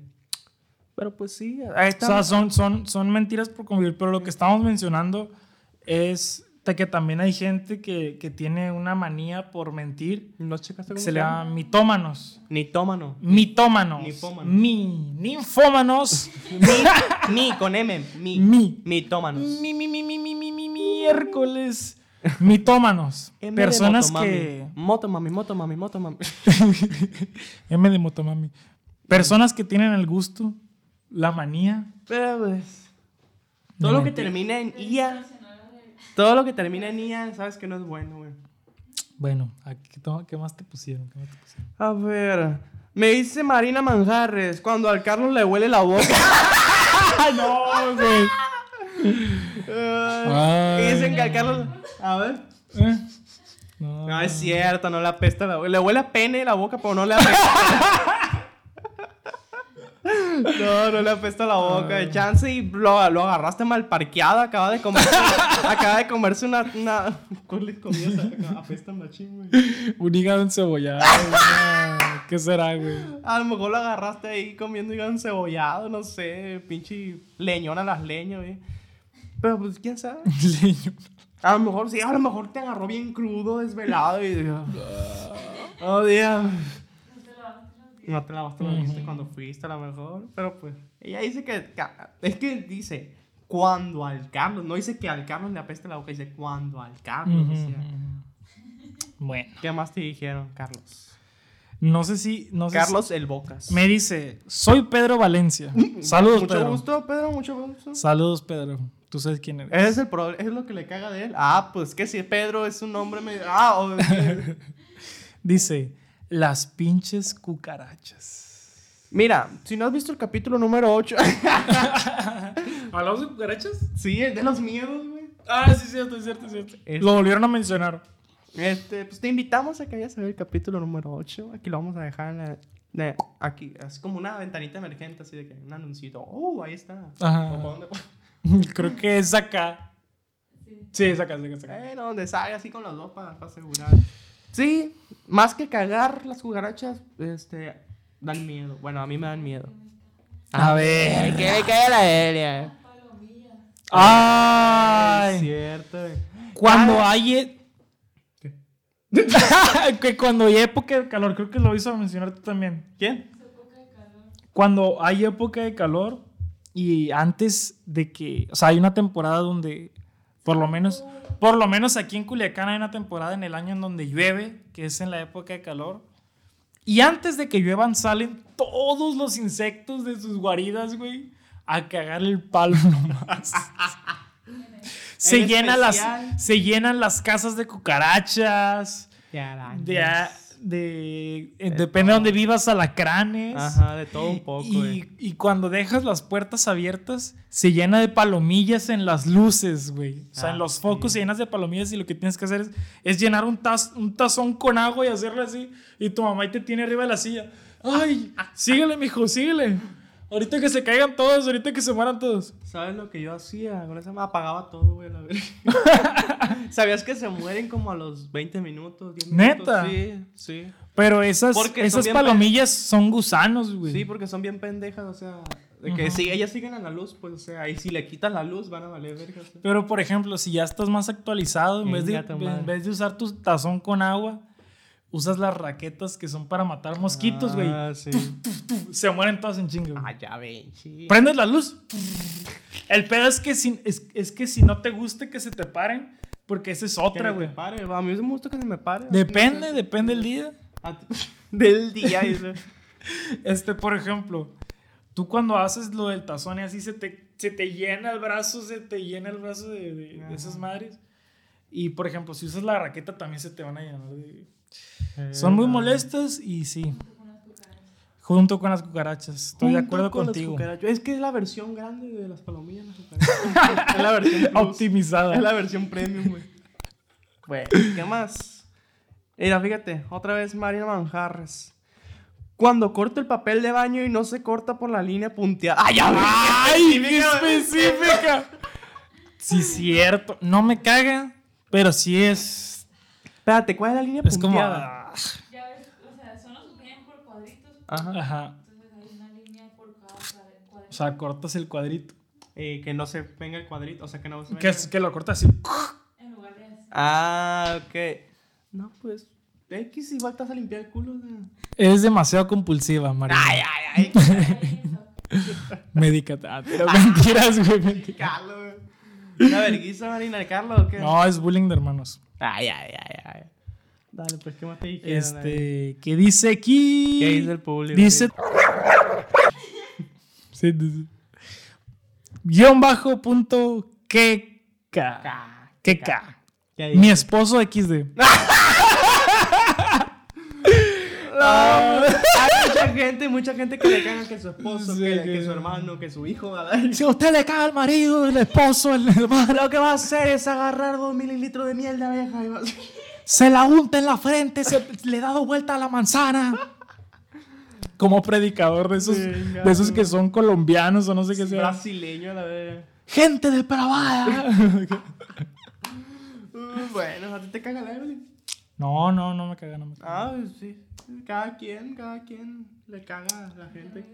Pero pues sí, ahí O sea, son, son, son mentiras por convivir, pero lo que estamos mencionando es de que también hay gente que, que tiene una manía por mentir, ¿No checaste se le llama mitómanos. Nitómano. Mitómanos. Nipómanos. Mi. Ninfómanos. (laughs) Mi, mi, con M. Mi. Mi. Mitómanos. mi, mi, mi, mi, mi, mi, mi, miércoles. (laughs) Mitómanos. M de Personas motomami. que. Motomami, motomami, motomami. (laughs) M de motomami. Personas que tienen el gusto, la manía. Pero pues. de Todo lo que termina en IA. Todo lo que termina en IA, sabes que no es bueno, güey. Bueno, aquí, ¿qué más te pusieron? ¿Qué más te pusieron? A ver. Me dice Marina Manjarres cuando al Carlos le huele la boca. (laughs) no, güey! Dicen que al Carlos. A ver. ¿Eh? No. No, es cierto, no le apesta la boca. Le huele a pene la boca, pero no le apesta. (laughs) No, no le apesta la boca. De chance y lo, lo agarraste mal parqueado. Acaba de comerse, acaba de comerse una. una ¿Cuál le comías? Apesta machín, güey. Un hígado encebollado. (laughs) ¿Qué será, güey? A lo mejor lo agarraste ahí comiendo hígado encebollado, no sé. Pinche leñón a las leñas, güey. Pero pues, quién sabe. (laughs) Leño. A lo mejor sí, a lo mejor te agarró bien crudo, desvelado y. Oh, Dios. No te lavaste los dientes cuando fuiste, a lo mejor. Pero pues, ella dice que. Es que dice cuando al Carlos. No dice que al Carlos le apeste la boca, dice cuando al Carlos. o sea. Bueno, ¿Qué más te dijeron, Carlos? no sé si. No sé Carlos el Bocas. me dice: Soy Pedro Valencia. (laughs) Saludos, Mucho Pedro. gusto, Pedro, mucho gusto. Saludos, Pedro. Tú sabes quién eres. Ese es el pro- es lo que le caga de él. Ah, pues que si Pedro es un nombre medio. Ah, (laughs) Dice: Las pinches cucarachas. Mira, si no has visto el capítulo número 8. (laughs) ¿Hablamos de cucarachas? sí, el de los miedos, güey. Ah, sí, cierto, es cierto, es cierto. Es- Lo volvieron a mencionar. Este, pues te invitamos a que vayas a ver el capítulo número 8. Aquí lo vamos a dejar en la- de- aquí, es como una ventanita emergente, así de que un anuncito. Oh, ahí está. Ajá. ¿O? (laughs) Creo que es acá. Sí, es acá, es acá, es acá. Bueno, donde salga así con los dos para, para asegurar. Sí, más que cagar las cucarachas, este, dan miedo. Bueno, a mí me dan miedo. A ver. Que me cae la. Es Ay. cierto, güey. Cuando Ah, hay. e- (laughs) que cuando hay época de calor, creo que lo hizo mencionar tú también. ¿Quién? Cuando hay época de calor y antes de que. O sea, hay una temporada donde. Por lo menos. Por lo menos aquí en Culiacán hay una temporada en el año en donde llueve, que es en la época de calor. Y antes de que lluevan salen todos los insectos de sus guaridas, güey, a cagar el palo (laughs) nomás. (laughs) se, En llena las, se llenan las casas de cucarachas, De arañas. de, a- de- eh, depende de donde vivas, alacranes. Ajá, de todo un poco, Y, y cuando dejas las puertas abiertas, se llena de palomillas en las luces, güey. O sea, Ah, en los sí. focos se llenas de palomillas y lo que tienes que hacer es, es llenar un, taz- un tazón con agua y hacerlo así. Y tu mamá ahí te tiene arriba de la silla. ¡Ay! Síguele, mijo, síguele. Ahorita que se caigan todos, ahorita que se mueran todos. ¿Sabes lo que yo hacía? Con esa me apagaba todo, güey, la verga. (laughs) ¿Sabías que se mueren como a los 20 minutos? 10 minutos? ¿Neta? Sí, sí. Pero esas, Porque son esas bien palomillas son gusanos, güey. Sí, porque son bien pendejas, o sea, de que si ellas siguen a la luz, pues, o sea, y si le quitan la luz, van a valer verga. Pero, por ejemplo, si ya estás más actualizado, en vez, de, en vez de usar tu tazón con agua, usas las raquetas que son para matar mosquitos, güey. Ah, sí. Se mueren todas en chinga, güey. ah, ya ven, sí. Prendes la luz. El pedo es que, si, es, es que si no te gusta que se te paren, porque esa es Que otra, me güey. pare, A mí me gusta que se me pare. Depende, depende del día. (laughs) Del día. (laughs) eso. Este, por ejemplo, tú cuando haces lo del tazón y así se te, se te llena el brazo, se te llena el brazo de, de- de esas madres. Y por ejemplo, si usas la raqueta también se te van a llenar de... Son muy molestas y sí. Junto con las cucarachas. Estoy de Junto acuerdo con contigo. Es que es la versión grande de las palomillas. las cucarachas. (laughs) es la versión plus. Optimizada. Es la versión premium, güey. Bueno, ¿qué más? Mira, fíjate, otra vez Marina Manjarres. Cuando corto el papel de baño y no se corta por la línea punteada. ¡Ay, ya! ¡Ay, qué específica! Sí, cierto. No me caga, pero sí es. Espérate, ¿cuál es la línea Es como. punteada? ah, Ya ves, o sea, son los que vienen por cuadritos. Ajá. Ajá. Entonces hay una línea por cada cuadri- cuadrito. O sea, cortas el cuadrito. Eh, que no se venga el cuadrito, o sea, que no se Que, venga. es- que lo cortas así. En lugar de así. Ah, ok. No, pues. X igual te vas a limpiar el culo. o sea. Es demasiado compulsiva, María. Ay, ay, ay. (laughs) Médicate. Ah, pero mentiras, güey. mentiras. Carlos, güey. ¿Una vergüenza, Marina, Carlos o qué? No, es bullying de hermanos. Ay, ay, ay, ay. Dale, pues, ¿qué más te dijeron? Este, ¿qué dice aquí? ¿Qué dice el público? Dice. (laughs) Sí, dice. Guión bajo punto que K. Que K. ¿Qué Mi esposo XD. (laughs) Ah, hay mucha gente, mucha gente que le cagan que su esposo, Sí, que, que- que su hermano, que su hijo. ¿verdad? (laughs) Si usted le caga al marido, el esposo, el hermano, Lo que va a hacer es agarrar dos mililitros de miel de abeja y va a se la unta en la frente, se le da dos vueltas a la manzana. Como predicador de esos, de esos que son colombianos o no sé qué sea. brasileño a la vez. Gente depravada. (laughs) Uh, bueno, a ti te caga la Evelyn. No, no, no me caga, no me caga. Ah, sí. Cada quien, cada quien le caga a la gente.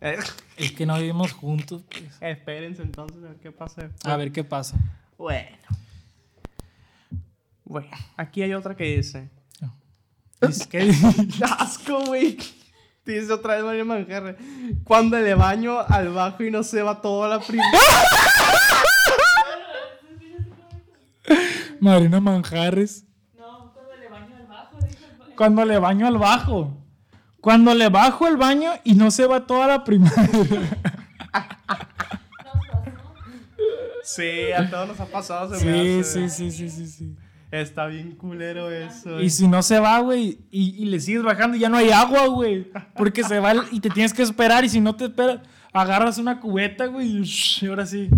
Eh, Es que no vivimos juntos, pues. Espérense entonces a ver qué pasa. A ver qué pasa. Bueno. Bueno, aquí hay otra que dice. Dice que- (laughs) Asco, güey. Dice otra vez María Manjarre. Cuando le baño al bajo y no se va toda la primera. (laughs) Marina Manjares. No, cuando le baño al bajo, dijo el ba- Cuando le baño al bajo. Cuando le bajo el baño y no se va toda la primaria. Sí, a todos nos ha pasado. Se me Sí, hace. sí, sí, sí, sí, sí. Está bien culero eso. Y si no se va, güey, y, y le sigues bajando, ya no hay agua, güey. Porque se va el- y te tienes que esperar. Y si no te esperas, agarras una cubeta, güey, y, y ahora sí,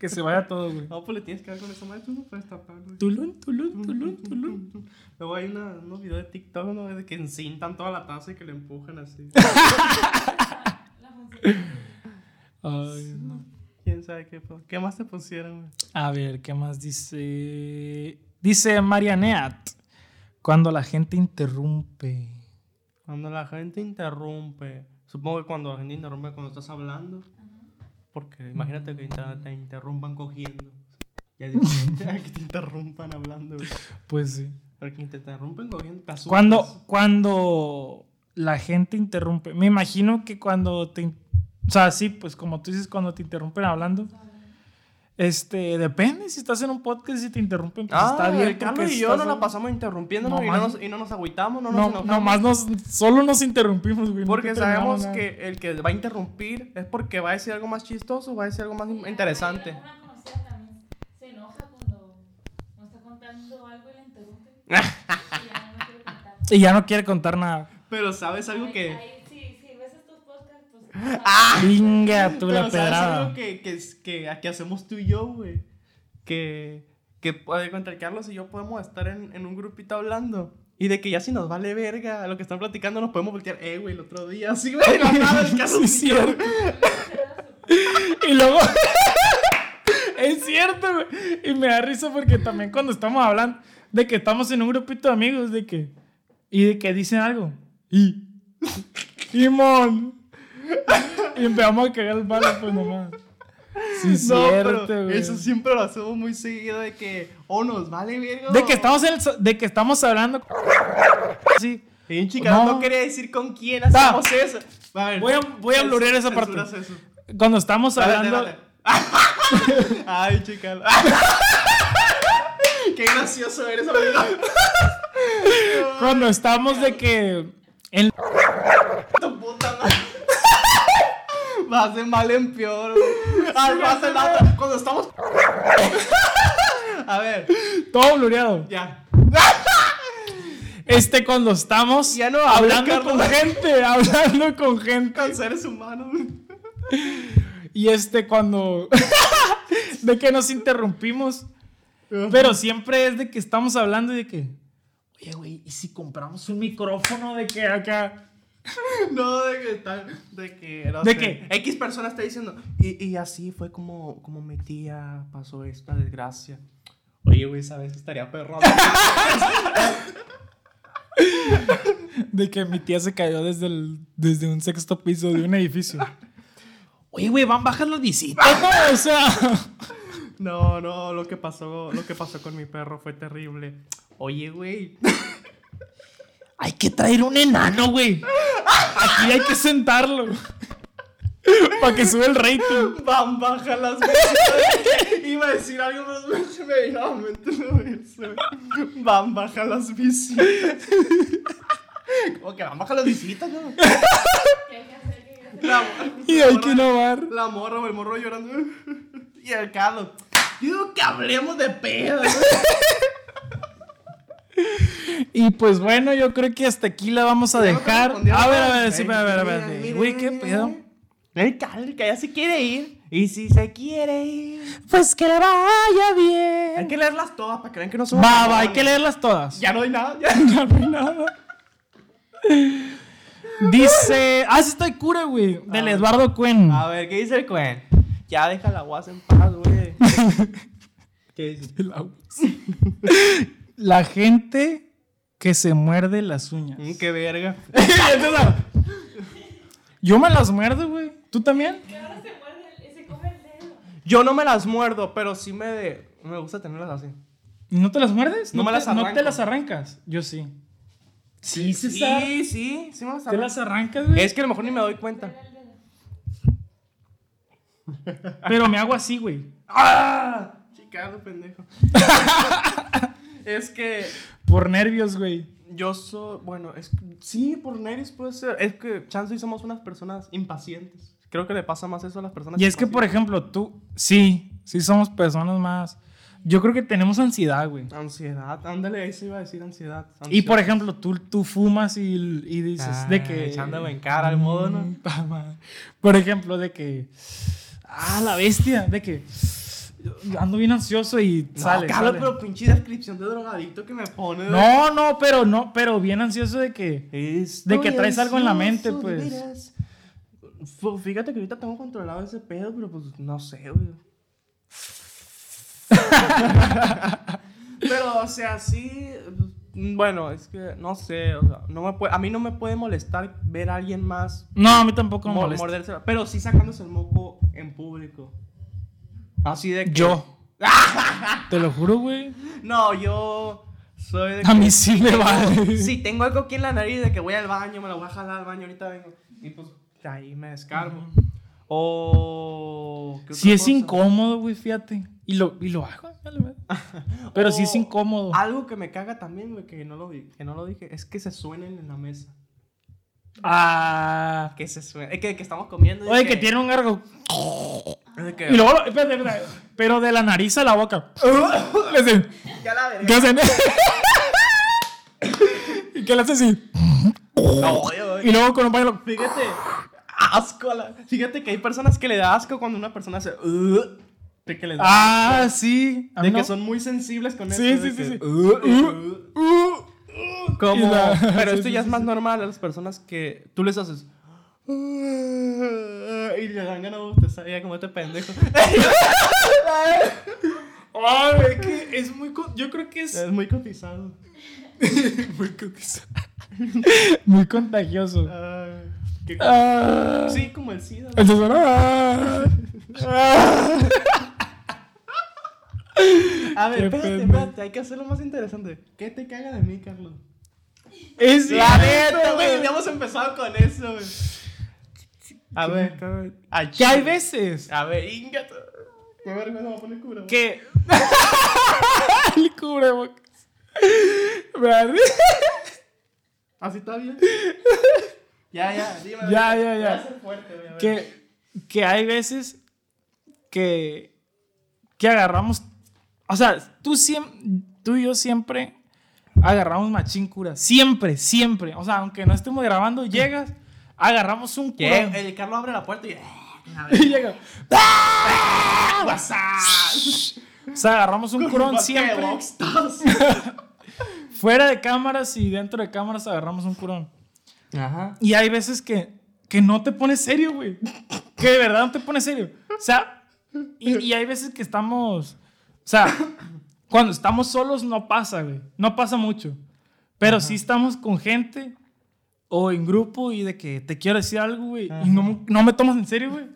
que se vaya todo, güey. No, pues le tienes que dar con esa madre. Tú no puedes tapar, güey. Tulun, tulun, tulun, tulun. (laughs) Luego hay una, unos videos de TikTok ¿no? de que encintan toda la taza y que le empujan así. La (laughs) función. Ay, no. ¿Quién sabe qué? ¿Qué más te pusieron, güey? A ver, ¿qué más dice? Dice Marianeat. Cuando la gente interrumpe. Cuando la gente interrumpe. Supongo que cuando la gente interrumpe cuando estás hablando. Porque imagínate que te, te interrumpan cogiendo. Ya (laughs) que te interrumpan hablando, güey. Pues sí. Porque te interrumpen cogiendo. te. Cuando, cuando la gente interrumpe. Me imagino que cuando te. O sea, sí, pues como tú dices, cuando te interrumpen hablando. Este, depende si estás en un podcast y te interrumpen, pues Ah, está bien. Carlos y yo nos la pasamos interrumpiéndonos y, no nos, y no nos agüitamos, no nos No, enojamos. nomás nos, solo nos interrumpimos, güey. Porque sabemos nada. que el que va a interrumpir es porque va a decir algo más chistoso, va a decir algo más interesante. Una conocida también se enoja cuando nos está contando algo y le interrumpe. (laughs) y ya no quiere contar. Y ya no quiere contar nada. Pero sabes algo que... ahí, sí, sí, ves estos (laughs) pues. Venga, tú Pero la sabes pedrada. algo que, que, que aquí hacemos tú y yo, güey. Que, que contra Carlos y yo podemos estar en, en un grupito hablando. Y de que ya si nos vale verga lo que están platicando, nos podemos voltear, eh, güey, el otro día, (laughs) así, güey, la nada, el caso (laughs) Sí, es cierto. Y luego. es cierto, güey. Y me da risa porque también cuando estamos hablando de que estamos en un grupito de amigos, de que. Y de que dicen algo. Y. Y mon. Y empezamos a cagar el palo, pues nomás. Sí, No, cierto, pero güey. eso siempre lo hacemos muy seguido de que, oh, nos vale verga. De que estamos en el de que estamos hablando. Sí. Sí, chica, no. No. quería decir con quién hacemos eso. A ver, Voy a- voy a esa parte. eso. Cuando estamos Dale, hablando. dale. (laughs) Ay, chica. (laughs) Qué gracioso eres, amigo. Cuando estamos de que. En, Tu puta madre. (laughs) Vas de mal en peor. Ay, vas de la otra. Cuando estamos. (laughs) A ver, todo blureado. ya. (laughs) Este, cuando estamos Ya no habla, hablando con gente, hablando con gente. Con seres humanos. Y este, cuando. de que nos interrumpimos. Pero siempre es de que estamos hablando y de que. Oye, güey, ¿y si compramos un micrófono de que acá? (laughs) No, de que está, de que, no ¿De sé, qué? X persona está diciendo, y, y así fue como, como mi tía pasó esta desgracia. Oye, güey, ¿sabes? Estaría perro. (laughs) De que mi tía se cayó desde, el, desde un sexto piso de un edificio. Oye, güey, van bajas las visitas, ¿no? O sea. No, no, lo que pasó, lo que pasó con mi perro fue terrible. Oye, güey. Hay que traer un enano, güey. Aquí hay que sentarlo. Para que sube el rating. Van baja las visitas. Iba a decir algo, pero se me vino a eso. Van baja las visitas. Como que van baja las visitas, ¿no? Y hay que innovar. La morra o el morro llorando. Y el Carlos. Yo digo que hablemos de pedo. Y pues bueno, yo creo que hasta aquí la vamos a dejar. A ver, a ver, sí, a ver, a ver. Güey, ¿qué pedo? El que ya se quiere ir. Y si se quiere ir. Pues que le vaya Hay bien. que leerlas todas para que vean que no somos. Va, va, hay que leerlas todas. Ya no hay nada. ya. (laughs) Ya no hay nada. Dice. Ah, sí está de cura, güey. Del ver. Eduardo Cuen. A ver, ¿qué dice el Cuen? Ya deja la guasa en paz, güey. (laughs) ¿Qué dice? El agua. La gente que se muerde las uñas. Mm, qué verga. (laughs) Yo me las muerdo, güey. ¿Tú también? Y ahora se muerde, el- se come el dedo. Yo no me las muerdo, pero sí me de... me gusta tenerlas así. ¿No te las muerdes? No me te- las ¿No arranco. te las arrancas? Yo sí. Sí, Sí, César. sí, sí, sí me las ¿Te arranco. las arrancas, güey? Es que a lo mejor ni me doy cuenta. Pero me hago así, güey. ¡Ah! Chicano, pendejo. (laughs) es que Por nervios, güey. yo soy, bueno, es que- sí, por nervios puede ser. Es que chance y somos unas personas impacientes. Creo que le pasa más eso a las personas Y es que, por ejemplo, tú, sí, sí somos personas más. Yo creo que tenemos ansiedad, güey. Ansiedad, ándale, ahí se iba a decir ansiedad. Y por ejemplo, tú, tú fumas y, y dices de que. echándome en cara al modo, ¿no? Mm. (laughs) Por ejemplo, de que. Ah, la bestia. De que. Ando bien ansioso y No, sale. Carlos, sale. pero pinche descripción de drogadicto que me pone. de- No, no, pero no, pero bien ansioso de que. Estoy De que traes algo en la mente, pues. Fíjate que ahorita tengo controlado ese pedo, pero pues no sé, güey. (laughs) pero, o sea, sí. Bueno, es que no sé, o sea, no me puede, a mí no me puede molestar ver a alguien más No, a mí tampoco me mo- molesta. morderse, pero sí sacándose el moco en público. Así de que. Yo. (laughs) Te lo juro, güey. No, yo soy de A mí sí me vale. Si tengo algo aquí en la nariz de que voy al baño, me lo voy a jalar al baño, ahorita vengo. Y pues ahí me descargo. O. ¿qué Si es cosa? incómodo, güey, fíjate. Y lo, y lo hago. (laughs) Pero sí es incómodo. Algo que me caga también, güey, que no lo, que no lo dije, es que se suenen en la mesa. Ah. Que se suenen. Es que, que estamos comiendo. Oye, que tiene un gargo. Que- Y luego, espérate, espérate, pero de la nariz a la boca. (laughs) Le hacen- Ya la. ¿Qué hacen? (laughs) ¿Y qué le hace así? No, oye, oye. Y luego con un pañuelo. Fíjate. Asco. la- Fíjate que hay personas que le da asco cuando una persona hace. "Uh", de que les da Ah, sí. A De que no. son muy sensibles con Sí, eso. sí, de sí, que, sí. "Uh, uh". Como, la- pero (laughs) sí, esto sí, ya sí, es más sí. normal a las personas que tú les haces. (laughs) Y le dan ganas bostezar, ya como este pendejo. (laughs) Ay, güey, que es muy. co- Yo creo que es. Es muy cotizado. (laughs) muy contagioso. muy contagioso. Ay, qué- Ah. Sí, como el SIDA. El ah. Ah. A ver, espérate, espérate, hay que hacerlo más interesante. ¿Qué te caga de mí, Carlos? Es La neta, güey, habíamos empezado con eso, güey. A ¿Qué ver, al Que hay veces A ver, inga. Qué vergüenza, voy a poner cubrebocas. que. El cubrebocas. (laughs) ¿Verdad? (laughs) ¿Así está bien? (laughs) ya, ya, dime. Ya, ya, ya. A fuerte, a que, que hay veces que, que agarramos. O sea, tú, siem- tú y yo siempre agarramos machín cura. Siempre, siempre. O sea, aunque no estemos grabando, llegas, agarramos un ¿Qué? curón. El Carlos abre la puerta y. A (laughs) Y llega. (laughs) WhatsApp. O sea, agarramos un curón siempre. (laughs) Fuera de cámaras y dentro de cámaras agarramos un curón. Ajá. Y hay veces que, que no te pones serio, güey. Que de verdad no te pones serio. O sea, y, y hay veces que estamos. O sea, cuando estamos solos no pasa, güey. No pasa mucho. Pero si estamos con gente o en grupo y de que te quiero decir algo, güey, y no, no me tomas en serio, güey.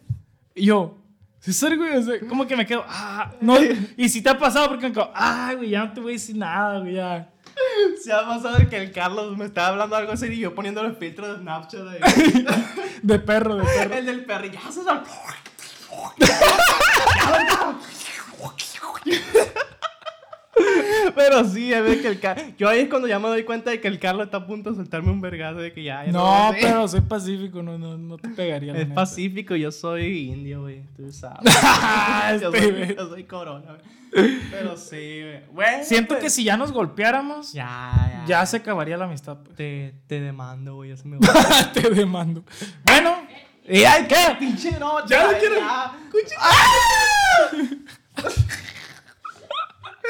Y yo, César, güey, o sea, como que me quedo, ah, no. (laughs) Y si te ha pasado, porque me quedo, ah, güey, ya no te voy a decir nada, güey, ya. Se ha pasado que el Carlos me estaba hablando algo serio y yo poniéndole filtro de Snapchat ahí. (laughs) De perro, de perro. El del perro. Ya, César. (laughs) Pero sí, es de que el Carlos. Yo ahí es cuando ya me doy cuenta de que el Carlos está a punto de soltarme un vergazo de que ya. ya No, sé. pero soy pacífico, no, no, no te pegaría. la Es neta. pacífico, yo soy indio, güey. Tú sabes. (laughs) (laughs) yo, Este, soy, yo soy corona, güey. Pero sí, güey. Bueno, Siento pues, que si ya nos golpeáramos, Ya, ya. ya se acabaría la amistad. pues. Te, te demando, güey. Ya se me (laughs) te demando. Bueno, ¿Y ay, qué? Pinche no, Ya ya, lo quiero. ya.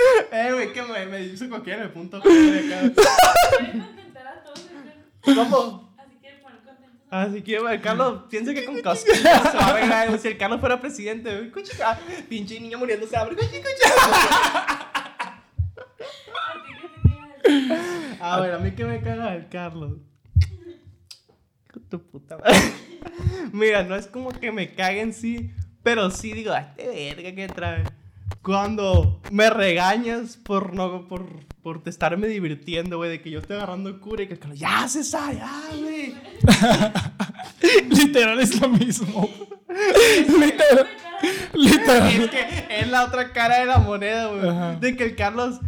(laughs) Eh, güey, que me, me hizo cualquiera en el punto. de acá. Quieren contentar a todos, ¿verdad? ¿Cómo? Así que poner contentos. Así que, güey, Carlos, piensa que con (laughs) cosquillas se va a arreglar, güey. Si el Carlos fuera presidente, güey, escucha, ah, pinche niño muriéndose de hambre, escucha, escucha. (laughs) A te queda A ver, a mí que me caga el Carlos. Con tu puta madre. Mira, no es como que me cague en sí, pero sí digo, "Ah, este verga que trae. Cuando me regañas por no por, por te estarme divirtiendo, güey, de que yo estoy agarrando cura y que el Carlos, ya César, ya, güey. (laughs) literal es lo mismo. literal. (laughs) Literal. Es que es la otra cara de la moneda, güey. De que el Carlos.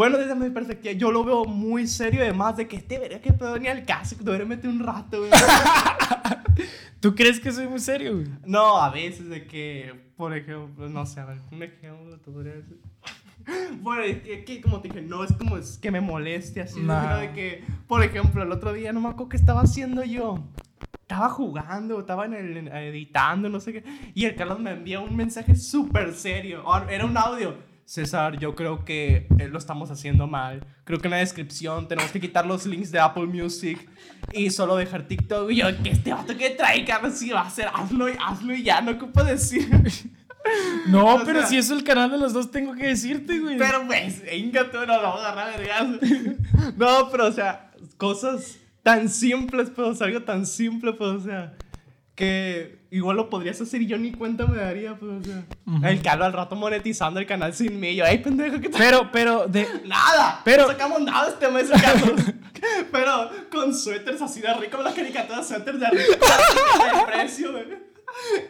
Bueno, desde mi perspectiva, yo lo veo muy serio, además de que este verga que pedo ni al caso, que debería meter un rato, güey. (laughs) ¿Tú crees que soy muy serio, güey? No, a veces de que, por ejemplo, no sé, a ver, un ejemplo te podría decir. (laughs) Bueno, es que, como te dije, no es como es que me moleste así, Nah. sino de que, por ejemplo, el otro día no me acuerdo qué estaba haciendo yo. Estaba jugando, estaba en el, editando, no sé qué. Y el Carlos me envía un mensaje súper serio. Era un audio. César, yo creo que eh, lo estamos haciendo mal. Creo que en la descripción tenemos que quitar los links de Apple Music y solo dejar TikTok. Y yo, que este vato que trae, Carlos, si va a hacer, hazlo y hazlo y ya, no ocupo decir. No, (laughs) O pero sea- si es el canal de los dos, tengo que decirte, güey. Pero pues, venga, tú no lo vamos a agarrar. (laughs) No, pero o sea, cosas tan simples, pues, o sea, algo tan simple, pues, o sea, que igual lo podrías hacer y yo ni cuenta me daría, pues, o sea. El Carlos al rato monetizando el canal sin mí. Yo, ay, pendejo, que te... Pero, pero, de. (laughs) Nada, Pero- no sacamos nada este mes, (laughs) Carlos. Pero con suéteres así de rico, las caricaturas suéteres de rico, el (laughs) precio, güey.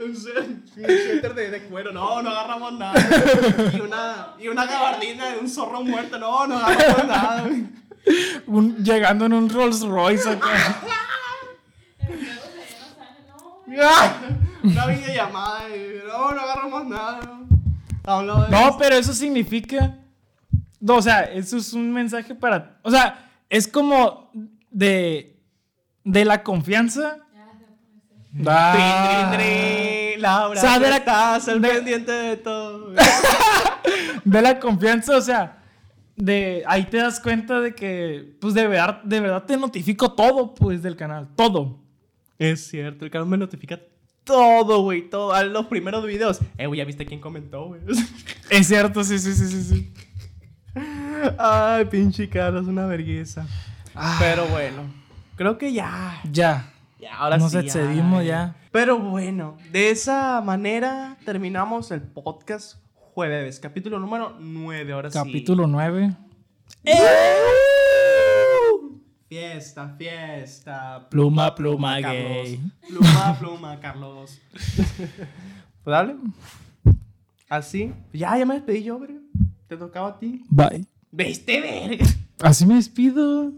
Un sué- un suéter de, de cuero, no, no agarramos nada. Y una, y una gabardina de un zorro muerto, no, no agarramos nada, un- llegando en un Rolls Royce acá. El juego se no sale, no, güey. ¡Ah! Una videollamada, y, no, no agarramos nada. De No, pero eso significa. No, o sea, eso es un mensaje para. O sea, es como de. De la confianza. Trin, Ah. trin, trin, Laura, O sea, de la- estás al pendiente de todo. (laughs) De la confianza, o sea. De ahí te das cuenta de que. Pues de verdad, de verdad te notifico todo, pues, del canal. Todo. Es cierto, el canal me notifica todo, güey, todo. A los primeros videos. Eh, güey, ya viste quién comentó, güey. (laughs) Es cierto, sí, sí, sí, sí, sí. Ay, pinche Carlos, una vergüenza. Pero bueno, creo que ya. Ya. Ya, ahora Nos sí. excedimos ya. Pero bueno, de esa manera terminamos el podcast jueves, capítulo número 9. Ahora sí. Capítulo 9. Fiesta, fiesta. Pluma, pluma, Carlos. gay. Pluma, pluma, Carlos. (laughs) pues dale. Así. Ya, ya me despedí yo, verga. Te tocaba a ti. Bye. ¿Viste, verga? Así me despido.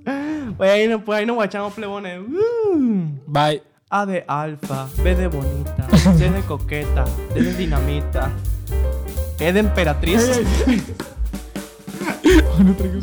Pues ahí, no- pues ahí nos guachamos plebones. Uh. Bye. A de alfa, B de bonita, C de coqueta, D de dinamita, E de emperatriz. (laughs) no traigo